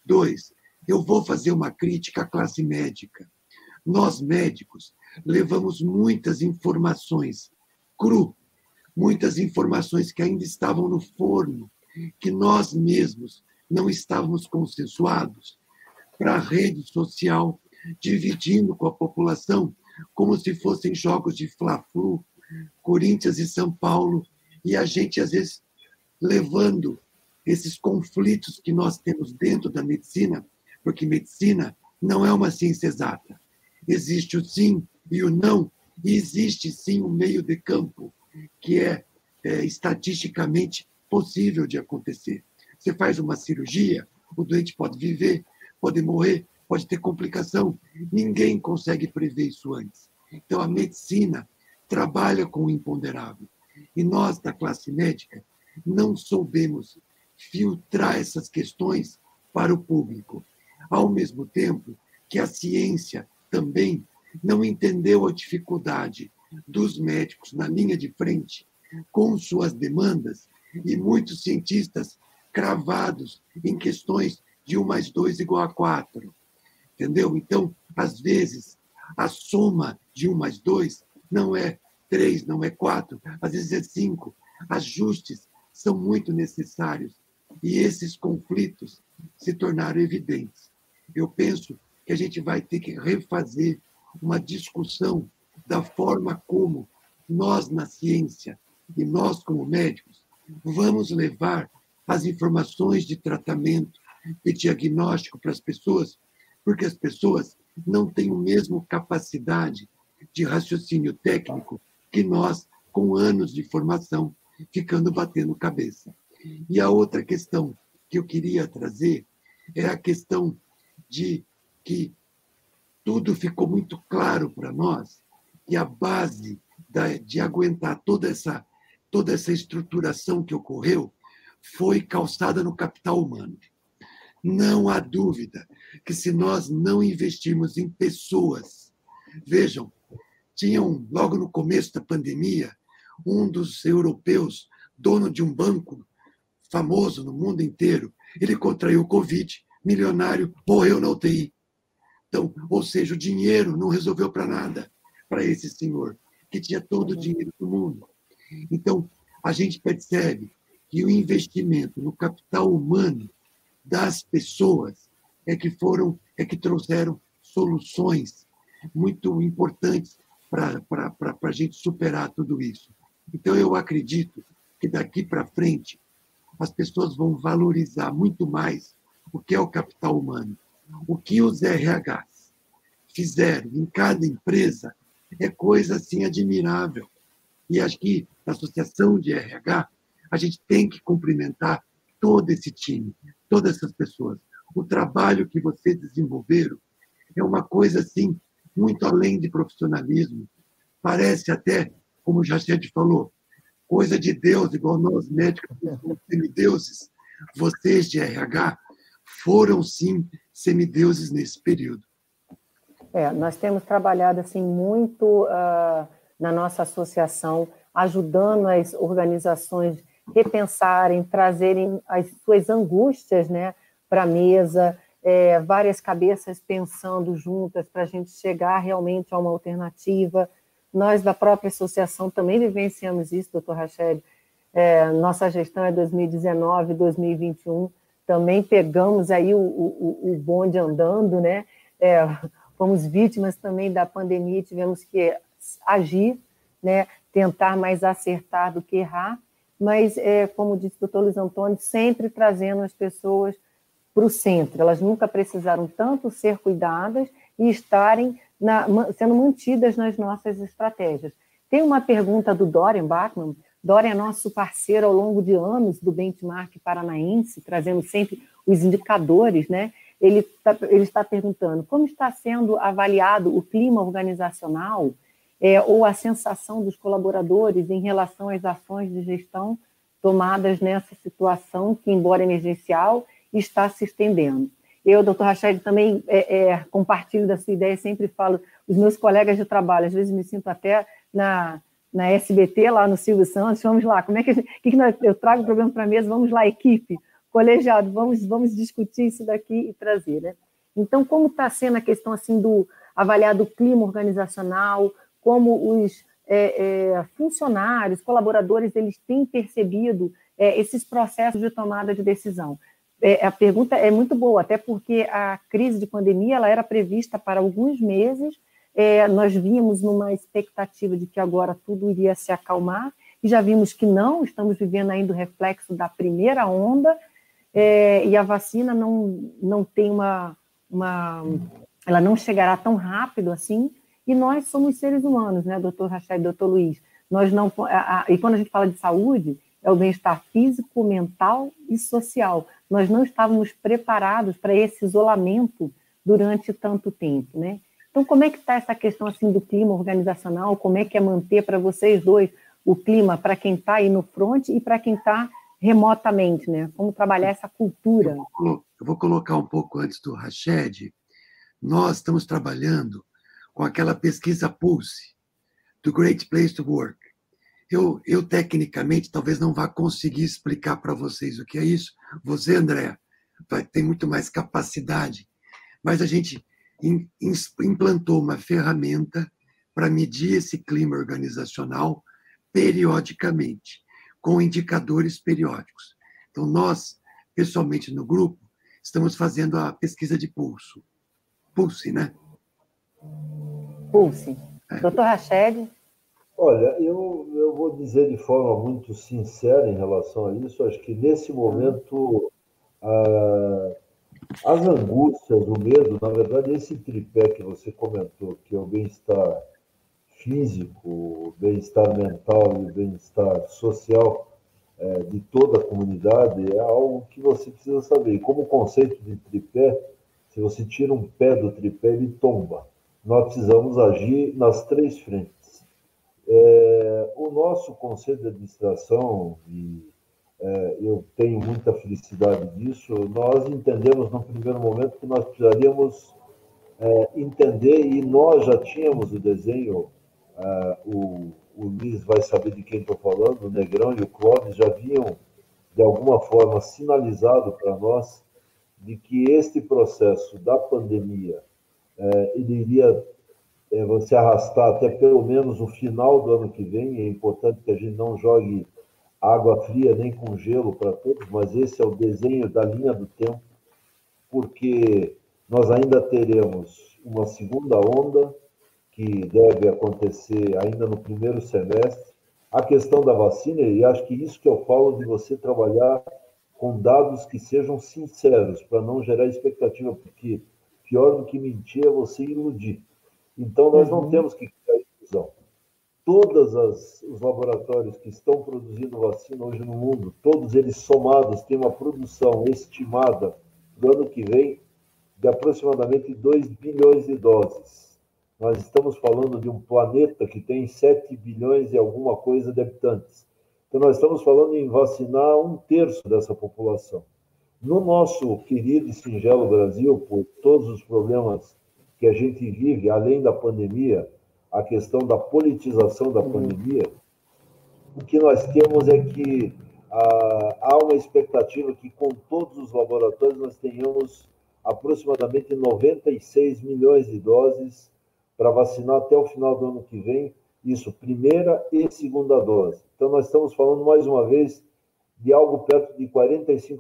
[SPEAKER 5] Dois, eu vou fazer uma crítica à classe médica. Nós, médicos, levamos muitas informações cru, muitas informações que ainda estavam no forno, que nós mesmos não estávamos consensuados, para a rede social, dividindo com a população como se fossem jogos de Fla-Flu, Corinthians e São Paulo, e a gente, às vezes, levando esses conflitos que nós temos dentro da medicina, porque medicina não é uma ciência exata. Existe o sim e o não, existe sim um meio de campo que é, é estatisticamente possível de acontecer. Você faz uma cirurgia, o doente pode viver, pode morrer, pode ter complicação. Ninguém consegue prever isso antes. Então, a medicina trabalha com o imponderável. E nós, da classe médica, não soubemos filtrar essas questões para o público. Ao mesmo tempo que a ciência também não entendeu a dificuldade dos médicos na linha de frente, com suas demandas, e muitos cientistas cravados em questões de 1 mais 2 igual a 4. Entendeu? Então, às vezes, a soma de 1 mais 2 não é 3, não é 4, às vezes é 5. Ajustes são muito necessários e esses conflitos se tornaram evidentes. Eu penso que a gente vai ter que refazer uma discussão da forma como nós, na ciência, e nós, como médicos, vamos levar as informações de tratamento e diagnóstico para as pessoas, porque as pessoas não têm a mesma capacidade de raciocínio técnico que nós, com anos de formação, ficando batendo cabeça. E a outra questão que eu queria trazer é a questão de que tudo ficou muito claro para nós e a base da, de aguentar toda essa, toda essa estruturação que ocorreu foi calçada no capital humano. Não há dúvida que se nós não investirmos em pessoas, vejam, tinham logo no começo da pandemia um dos europeus, dono de um banco famoso no mundo inteiro, ele contraiu Covid, milionário, morreu na UTI. Então, ou seja, o dinheiro não resolveu para nada para esse senhor, que tinha todo o dinheiro do mundo. Então, a gente percebe que o investimento no capital humano das pessoas é que foram, é que trouxeram soluções muito importantes para a gente superar tudo isso. Então, eu acredito que daqui para frente as pessoas vão valorizar muito mais o que é o capital humano. O que os RHs fizeram em cada empresa é coisa assim admirável. E acho que na associação de RH, a gente tem que cumprimentar todo esse time, todas essas pessoas. O trabalho que vocês desenvolveram é uma coisa assim, muito além de profissionalismo. Parece até, como o Jacete falou, coisa de Deus, igual nós médicos semideuses. Vocês de RH foram sim semideuses nesse período.
[SPEAKER 3] É, nós temos trabalhado assim muito uh, na nossa associação, ajudando as organizações repensarem, trazerem as suas angústias, né, para a mesa, é, várias cabeças pensando juntas para a gente chegar realmente a uma alternativa. Nós, da própria associação, também vivenciamos isso, doutor Rachel. É, nossa gestão é 2019, 2021, também pegamos aí o, o, o bonde andando, né? É, fomos vítimas também da pandemia, tivemos que agir, né? tentar mais acertar do que errar, mas, é, como disse o doutor Luiz Antônio, sempre trazendo as pessoas para o centro. Elas nunca precisaram tanto ser cuidadas e estarem na, sendo mantidas nas nossas estratégias. Tem uma pergunta do Dorian Bachmann. Dorian é nosso parceiro ao longo de anos do benchmark paranaense, trazendo sempre os indicadores, né? Ele, tá, ele está perguntando como está sendo avaliado o clima organizacional é, ou a sensação dos colaboradores em relação às ações de gestão tomadas nessa situação que, embora emergencial, está se estendendo. Eu, doutor Rachid, também é, é, compartilho da sua ideia, sempre falo, os meus colegas de trabalho, às vezes me sinto até na, na SBT, lá no Silvio Santos, vamos lá, como é que, que, que nós, eu trago o problema para a mesa, vamos lá, equipe, colegiado, vamos, vamos discutir isso daqui e trazer, né? Então, como está sendo a questão, assim, do avaliar do clima organizacional, como os é, é, funcionários, colaboradores, eles têm percebido é, esses processos de tomada de decisão. É, a pergunta é muito boa, até porque a crise de pandemia ela era prevista para alguns meses, é, nós vínhamos numa expectativa de que agora tudo iria se acalmar, e já vimos que não, estamos vivendo ainda o reflexo da primeira onda, é, e a vacina não, não tem uma, uma. Ela não chegará tão rápido assim, e nós somos seres humanos, né, doutor Rachel e doutor Luiz? Nós não. A, a, e quando a gente fala de saúde, é o bem-estar físico, mental e social. Nós não estávamos preparados para esse isolamento durante tanto tempo, né? Então, como é que está essa questão assim do clima organizacional? Como é que é manter para vocês dois o clima para quem está aí no front e para quem está remotamente, né? Como trabalhar essa cultura? Eu
[SPEAKER 5] vou, colocar um pouco antes do Rached. Nós estamos trabalhando com aquela pesquisa Pulse. do Great Place to Work. Eu, eu tecnicamente talvez não vá conseguir explicar para vocês o que é isso. Você, André, vai ter muito mais capacidade. Mas a gente implantou uma ferramenta para medir esse clima organizacional periodicamente, com indicadores periódicos. Então, nós, pessoalmente no grupo, estamos fazendo a pesquisa de pulso. Pulse, né?
[SPEAKER 3] Pulse. É. Doutor Rachel?
[SPEAKER 4] Olha, eu, eu vou dizer de forma muito sincera em relação a isso, acho que nesse momento ah, as angústias, o medo, na verdade, esse tripé que você comentou, que é o bem-estar físico, bem-estar mental e bem-estar social é, de toda a comunidade, é algo que você precisa saber. E como conceito de tripé, se você tira um pé do tripé, ele tomba. Nós precisamos agir nas três frentes é, o nosso conselho de administração, e eu tenho muita felicidade disso, nós entendemos no primeiro momento que nós precisaríamos é, entender, e nós já tínhamos o desenho, é, o, o Luiz vai saber de quem estou falando, o Negrão e o Clóvis já haviam, de alguma forma, sinalizado para nós de que este processo da pandemia ele iria você arrastar até pelo menos o final do ano que vem. É importante que a gente não jogue água fria nem com gelo para todos, mas esse é o desenho da linha do tempo, porque nós ainda teremos uma segunda onda que deve acontecer ainda no primeiro semestre. A questão da vacina, e acho que isso que eu falo de você trabalhar com dados que sejam sinceros, para não gerar expectativa, porque pior do que mentir é você iludir. Então, nós não uhum. temos que criar ilusão. Todos os laboratórios que estão produzindo vacina hoje no mundo, todos eles somados, têm uma produção estimada do ano que vem de aproximadamente 2 bilhões de doses. Nós estamos falando de um planeta que tem 7 bilhões e alguma coisa de habitantes. Então, nós estamos falando em vacinar um terço dessa população. No nosso querido e singelo Brasil, por todos os problemas que a gente vive, além da pandemia, a questão da politização da uhum. pandemia, o que nós temos é que ah, há uma expectativa que com todos os laboratórios nós tenhamos aproximadamente 96 milhões de doses para vacinar até o final do ano que vem, isso, primeira e segunda dose. Então, nós estamos falando, mais uma vez, de algo perto de 45%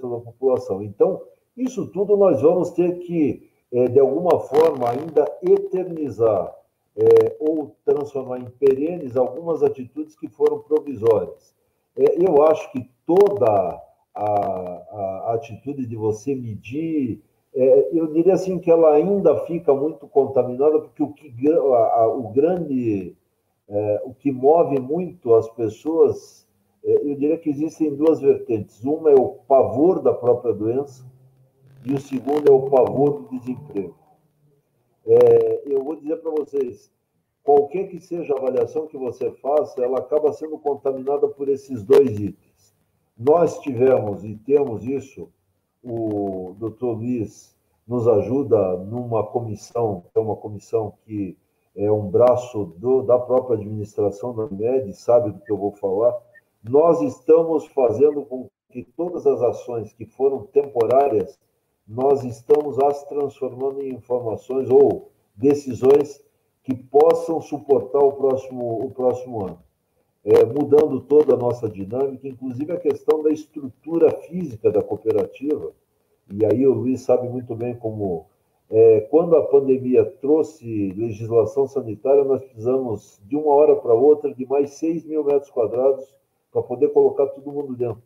[SPEAKER 4] da população. Então, isso tudo nós vamos ter que é, de alguma forma, ainda eternizar é, ou transformar em perenes algumas atitudes que foram provisórias. É, eu acho que toda a, a, a atitude de você medir, é, eu diria assim que ela ainda fica muito contaminada, porque o, que, a, o grande, é, o que move muito as pessoas, é, eu diria que existem duas vertentes. Uma é o pavor da própria doença, e o segundo é o pavor do desemprego. É, eu vou dizer para vocês, qualquer que seja a avaliação que você faça, ela acaba sendo contaminada por esses dois itens. Nós tivemos e temos isso, o doutor Luiz nos ajuda numa comissão, é uma comissão que é um braço do, da própria administração da MED, sabe do que eu vou falar. Nós estamos fazendo com que todas as ações que foram temporárias nós estamos as transformando em informações ou decisões que possam suportar o próximo, o próximo ano. É, mudando toda a nossa dinâmica, inclusive a questão da estrutura física da cooperativa. E aí o Luiz sabe muito bem como, é, quando a pandemia trouxe legislação sanitária, nós precisamos, de uma hora para outra, de mais 6 mil metros quadrados para poder colocar todo mundo dentro.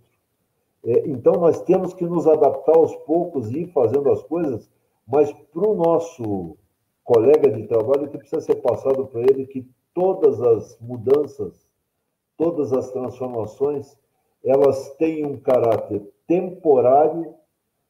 [SPEAKER 4] É, então, nós temos que nos adaptar aos poucos e ir fazendo as coisas, mas para o nosso colega de trabalho, que precisa ser passado para ele que todas as mudanças, todas as transformações, elas têm um caráter temporário,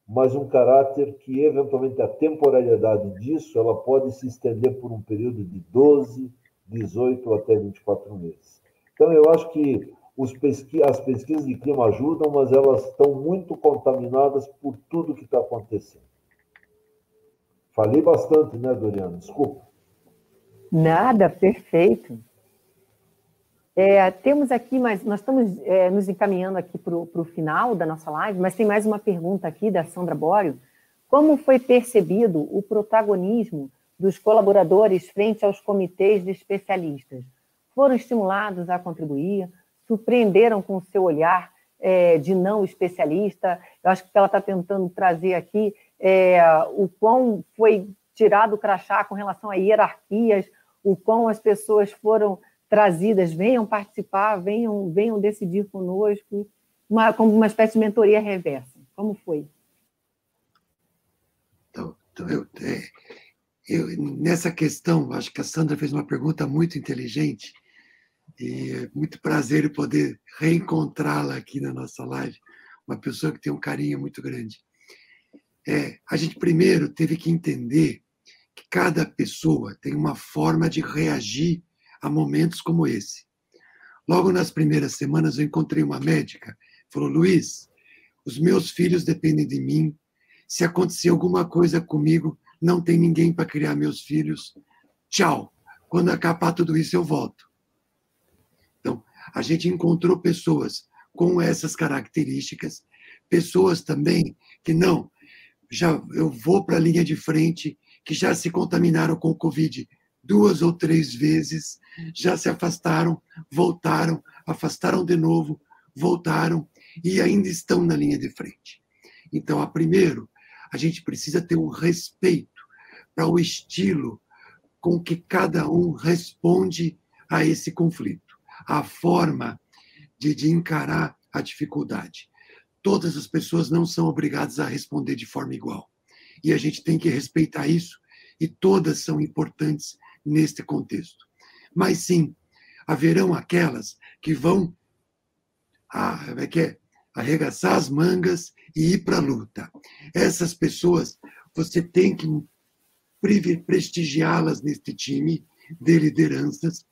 [SPEAKER 4] mas um caráter que, eventualmente, a temporalidade disso, ela pode se estender por um período de 12, 18 até 24 meses. Então, eu acho que pesqui as pesquisas de clima ajudam, mas elas estão muito contaminadas por tudo que está acontecendo. Falei bastante, né, Doriana? Desculpa.
[SPEAKER 3] Nada, perfeito. É, temos aqui, mas nós estamos é, nos encaminhando aqui para o final da nossa live, mas tem mais uma pergunta aqui da Sandra Bório. Como foi percebido o protagonismo dos colaboradores frente aos comitês de especialistas? Foram estimulados a contribuir? Surpreenderam com o seu olhar é, de não especialista? Eu acho que ela está tentando trazer aqui é, o quão foi tirado o crachá com relação a hierarquias, o quão as pessoas foram trazidas, venham participar, venham, venham decidir conosco, uma, como uma espécie de mentoria reversa. Como foi?
[SPEAKER 5] Então, então eu, é, eu, nessa questão, acho que a Sandra fez uma pergunta muito inteligente e é muito prazer poder reencontrá-la aqui na nossa live, uma pessoa que tem um carinho muito grande. É, a gente primeiro teve que entender que cada pessoa tem uma forma de reagir a momentos como esse. Logo nas primeiras semanas, eu encontrei uma médica, falou: Luiz, os meus filhos dependem de mim. Se acontecer alguma coisa comigo, não tem ninguém para criar meus filhos. Tchau. Quando acabar tudo isso, eu volto. A gente encontrou pessoas com essas características, pessoas também que não, já eu vou para a linha de frente, que já se contaminaram com o Covid duas ou três vezes, já se afastaram, voltaram, afastaram de novo, voltaram e ainda estão na linha de frente. Então, a primeiro, a gente precisa ter um respeito para o estilo com que cada um responde a esse conflito, a forma de, de encarar a dificuldade. Todas as pessoas não são obrigadas a responder de forma igual. E a gente tem que respeitar isso, e todas são importantes neste contexto. Mas sim, haverão aquelas que vão ah, é que é, arregaçar as mangas e ir para a luta. Essas pessoas, você tem que prestigiá-las neste time de lideranças.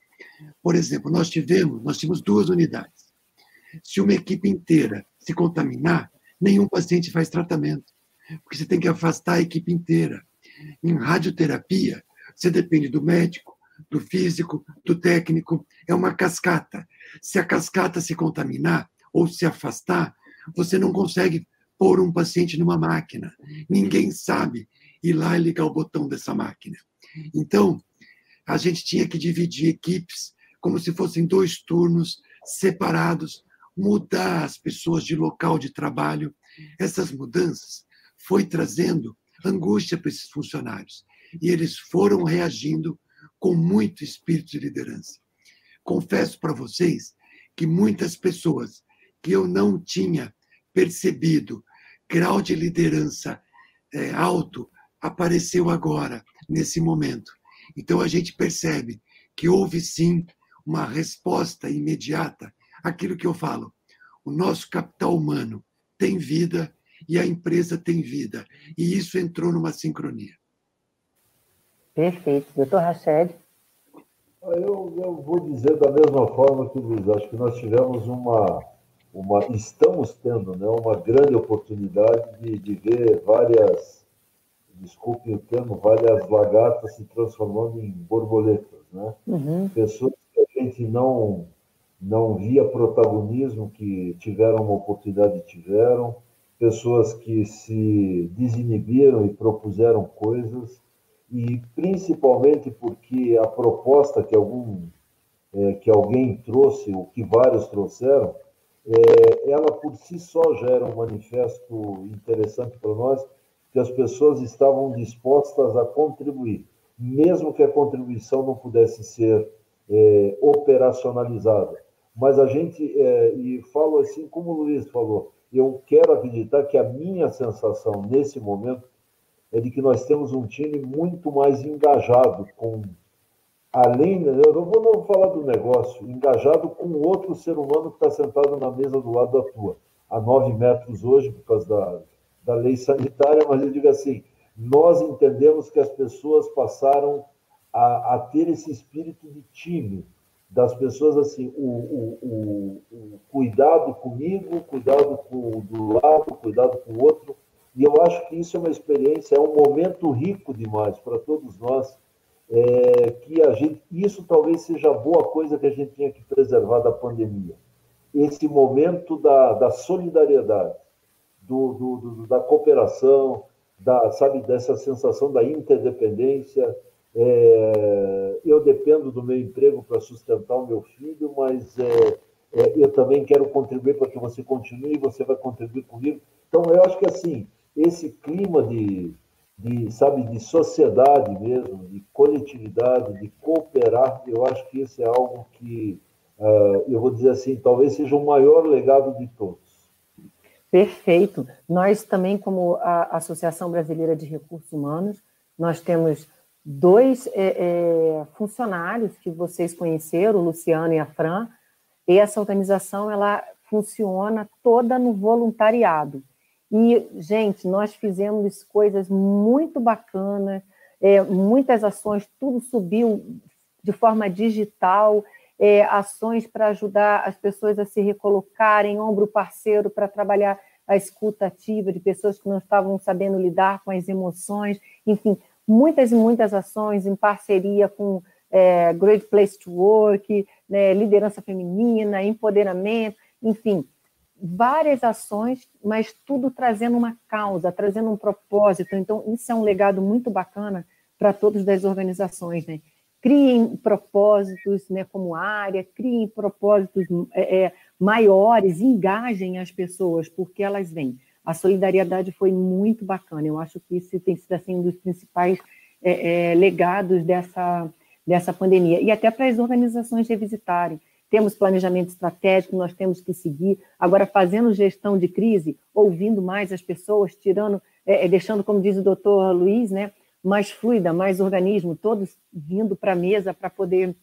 [SPEAKER 5] Por exemplo, nós tivemos, nós tínhamos duas unidades. Se uma equipe inteira se contaminar, nenhum paciente faz tratamento, porque você tem que afastar a equipe inteira. Em radioterapia, você depende do médico, do físico, do técnico. É uma cascata. Se a cascata se contaminar ou se afastar, você não consegue pôr um paciente numa máquina. Ninguém sabe ir lá e ligar o botão dessa máquina. Então, a gente tinha que dividir equipes como se fossem dois turnos separados, mudar as pessoas de local de trabalho. Essas mudanças foi trazendo angústia para esses funcionários e eles foram reagindo com muito espírito de liderança. Confesso para vocês que muitas pessoas que eu não tinha percebido grau de liderança é, alto apareceu agora, nesse momento. Então a gente percebe que houve sim uma resposta imediata àquilo que eu falo. O nosso capital humano tem vida e a empresa tem vida. E isso entrou numa sincronia.
[SPEAKER 3] Perfeito. Doutor Rachid?
[SPEAKER 4] Ah, eu, eu vou dizer da mesma forma que o Luiz, acho que nós tivemos uma, uma estamos tendo né, uma grande oportunidade de, de ver várias, desculpe o termo, várias lagartas se transformando em borboletas. Né? Uhum. Pessoas que a gente não, não via protagonismo, que tiveram uma oportunidade e tiveram, pessoas que se desinibiram e propuseram coisas, e principalmente porque a proposta que algum é, que alguém trouxe, ou que vários trouxeram, é, ela por si só gera um manifesto interessante para nós, que as pessoas estavam dispostas a contribuir, mesmo que a contribuição não pudesse ser é, operacionalizada. Mas a gente, é, e falo assim como o Luiz falou, eu quero acreditar que a minha sensação nesse momento é de que nós temos um time muito mais engajado com além, eu não vou não falar do negócio, engajado com outro ser humano que está sentado na mesa do lado da tua, a nove metros hoje, por causa da, da lei sanitária, mas eu digo assim, nós entendemos que as pessoas passaram a, a ter esse espírito de time, das pessoas assim, o, o, o, o cuidado comigo, cuidado com do lado, cuidado com o outro, e eu acho que isso é uma experiência, é um momento rico demais para todos nós é, que a gente, isso talvez seja a boa coisa que a gente tinha que preservar da pandemia. Esse momento da, da solidariedade, do, do, do, da cooperação, da, sabe, dessa sensação da interdependência. É, eu dependo do meu emprego para sustentar o meu filho, mas é, é, eu também quero contribuir para que você continue e você vai contribuir comigo. Então, eu acho que assim, esse clima de, de, sabe, de sociedade mesmo, de coletividade, de cooperar, eu acho que esse é algo que, uh, eu vou dizer assim, talvez seja o maior legado de todos.
[SPEAKER 3] Perfeito. Nós também, como a Associação Brasileira de Recursos Humanos, nós temos dois é, é, funcionários que vocês conheceram, o Luciano e a Fran, e essa organização ela funciona toda no voluntariado. E, gente, nós fizemos coisas muito bacanas, é, muitas ações, tudo subiu de forma digital, é, ações para ajudar as pessoas a se recolocarem, ombro parceiro para trabalhar a escuta ativa de pessoas que não estavam sabendo lidar com as emoções, enfim, muitas e muitas ações em parceria com é, Great Place to Work, né, liderança feminina, empoderamento, enfim, várias ações, mas tudo trazendo uma causa, trazendo um propósito. Então, isso é um legado muito bacana para todas das organizações, né? Criem propósitos, né, como área, criem propósitos é, é, maiores, engajem as pessoas, porque elas vêm. A solidariedade foi muito bacana. Eu acho que isso tem sido assim, um dos principais é, é, legados dessa, dessa pandemia. E até para as organizações revisitarem temos planejamento estratégico, nós temos que seguir. Agora, fazendo gestão de crise, ouvindo mais as pessoas, tirando, é, é deixando, como diz o doutor Luiz, né, mais fluida, mais organismo, todos vindo para a mesa para poder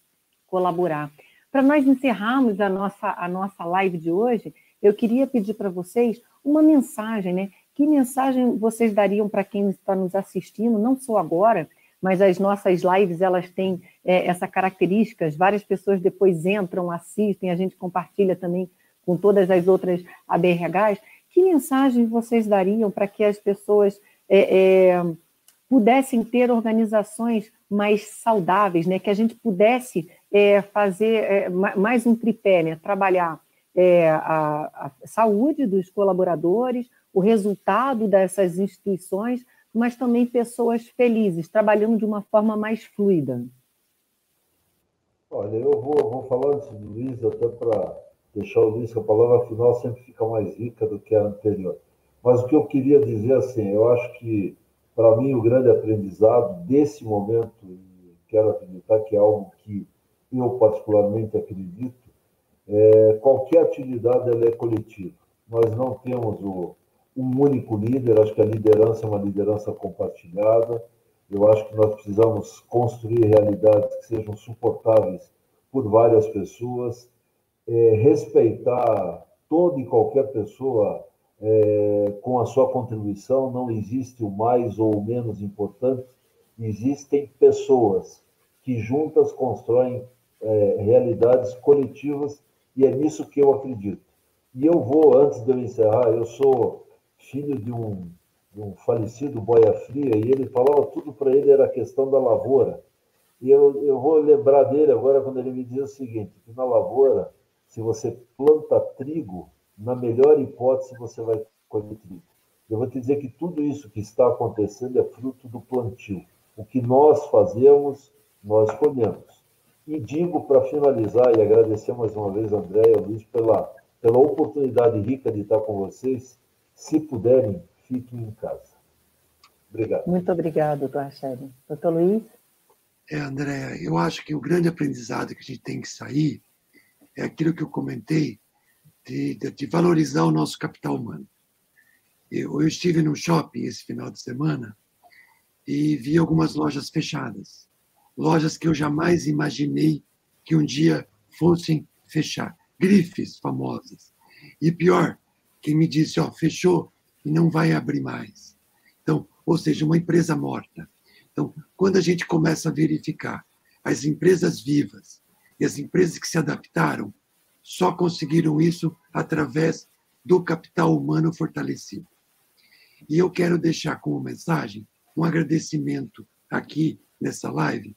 [SPEAKER 3] colaborar. Para nós encerrarmos a nossa, a nossa live de hoje, eu queria pedir para vocês uma mensagem, né? Que mensagem vocês dariam para quem está nos assistindo, não só agora, mas as nossas lives elas têm é, essa característica, várias pessoas depois entram, assistem, a gente compartilha também com todas as outras ABRHs. Que mensagem vocês dariam para que as pessoas é, é, pudessem ter organizações mais saudáveis, né? que a gente pudesse é, fazer é, mais um tripé, né? trabalhar é, a, a saúde dos colaboradores, o resultado dessas instituições, mas também pessoas felizes, trabalhando de uma forma mais fluida?
[SPEAKER 4] Olha, eu vou, vou falar antes do Luiz, até para deixar o Luiz, que a palavra final sempre fica mais rica do que a anterior. Mas o que eu queria dizer, assim, eu acho que, para mim, o grande aprendizado desse momento, e quero acreditar que é algo que eu particularmente acredito, é, qualquer atividade ela é coletiva. Nós não temos o, um único líder, acho que a liderança é uma liderança compartilhada. Eu acho que nós precisamos construir realidades que sejam suportáveis por várias pessoas, é, respeitar toda e qualquer pessoa é, com a sua contribuição, não existe o mais ou o menos importante, existem pessoas que juntas constroem é, realidades coletivas e é nisso que eu acredito. E eu vou, antes de eu encerrar, eu sou filho de um, de um falecido boia fria, e ele falava tudo para ele era a questão da lavoura. E eu, eu vou lembrar dele agora quando ele me diz o seguinte, que na lavoura, se você planta trigo, na melhor hipótese você vai colher trigo. Eu vou te dizer que tudo isso que está acontecendo é fruto do plantio. O que nós fazemos, nós colhemos. E digo para finalizar e agradecer mais uma vez, André e Luiz, pela, pela oportunidade rica de estar com vocês, se puderem, fiquem em casa. Obrigado.
[SPEAKER 3] Muito obrigado, doutor Rachel. Doutor Luiz?
[SPEAKER 5] É, André, eu acho que o grande aprendizado que a gente tem que sair é aquilo que eu comentei de, de, de valorizar o nosso capital humano. Eu, eu estive no shopping esse final de semana e vi algumas lojas fechadas. Lojas que eu jamais imaginei que um dia fossem fechar. Grifes famosas. E pior, quem me disse, ó, fechou e não vai abrir mais. Então, ou seja, uma empresa morta. Então, quando a gente começa a verificar as empresas vivas e as empresas que se adaptaram, só conseguiram isso através do capital humano fortalecido. E eu quero deixar como mensagem um agradecimento aqui nessa live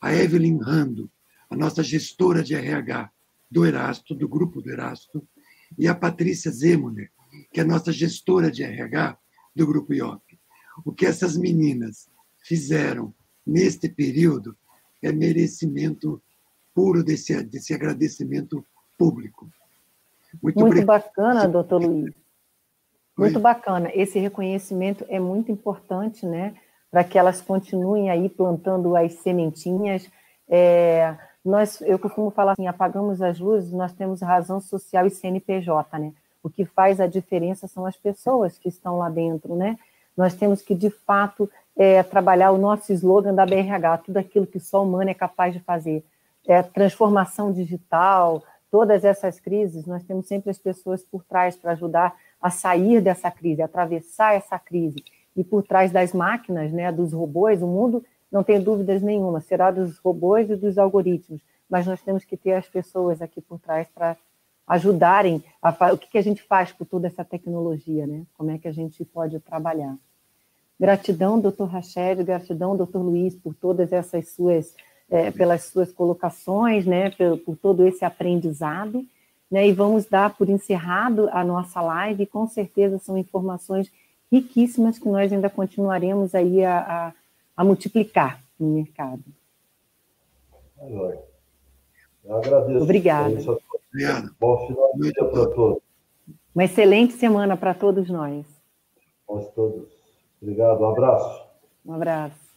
[SPEAKER 5] a Evelyn Rando, a nossa gestora de RH do Erasto, do grupo do Erasto, e a Patrícia Zemuner, que é a nossa gestora de RH do grupo IOP. O que essas meninas fizeram neste período é merecimento puro desse, desse agradecimento público.
[SPEAKER 3] Muito, muito bacana, doutor Luiz. Muito Oi? bacana. Esse reconhecimento é muito importante, né? Para que elas continuem aí plantando as sementinhas. É, nós, eu costumo falar assim, apagamos as luzes, nós temos razão social e CNPJ, né? O que faz a diferença são as pessoas que estão lá dentro, né? Nós temos que, de fato, é, trabalhar o nosso slogan da BRH, tudo aquilo que só o humano é capaz de fazer. É, transformação digital, todas essas crises, nós temos sempre as pessoas por trás para ajudar a sair dessa crise, atravessar essa crise. E por trás das máquinas, né, dos robôs, o mundo, não tem dúvidas nenhuma, será dos robôs e dos algoritmos, mas nós temos que ter as pessoas aqui por trás para ajudarem a o que, que a gente faz com toda essa tecnologia, né? Como é que a gente pode trabalhar. Gratidão, doutor Rachel, gratidão, doutor Luiz, por todas essas suas, é, pelas suas colocações, né? Por, por, todo esse aprendizado, né? E vamos dar por encerrado a nossa live, com certeza são informações riquíssimas que nós ainda continuaremos aí a, a, a multiplicar no mercado.
[SPEAKER 4] Eu agradeço.
[SPEAKER 3] Obrigada.
[SPEAKER 5] Obrigado.
[SPEAKER 4] Bom final de dia para todos.
[SPEAKER 3] Uma excelente semana para todos nós.
[SPEAKER 4] Nós todos. Obrigado. Um abraço.
[SPEAKER 3] Um abraço.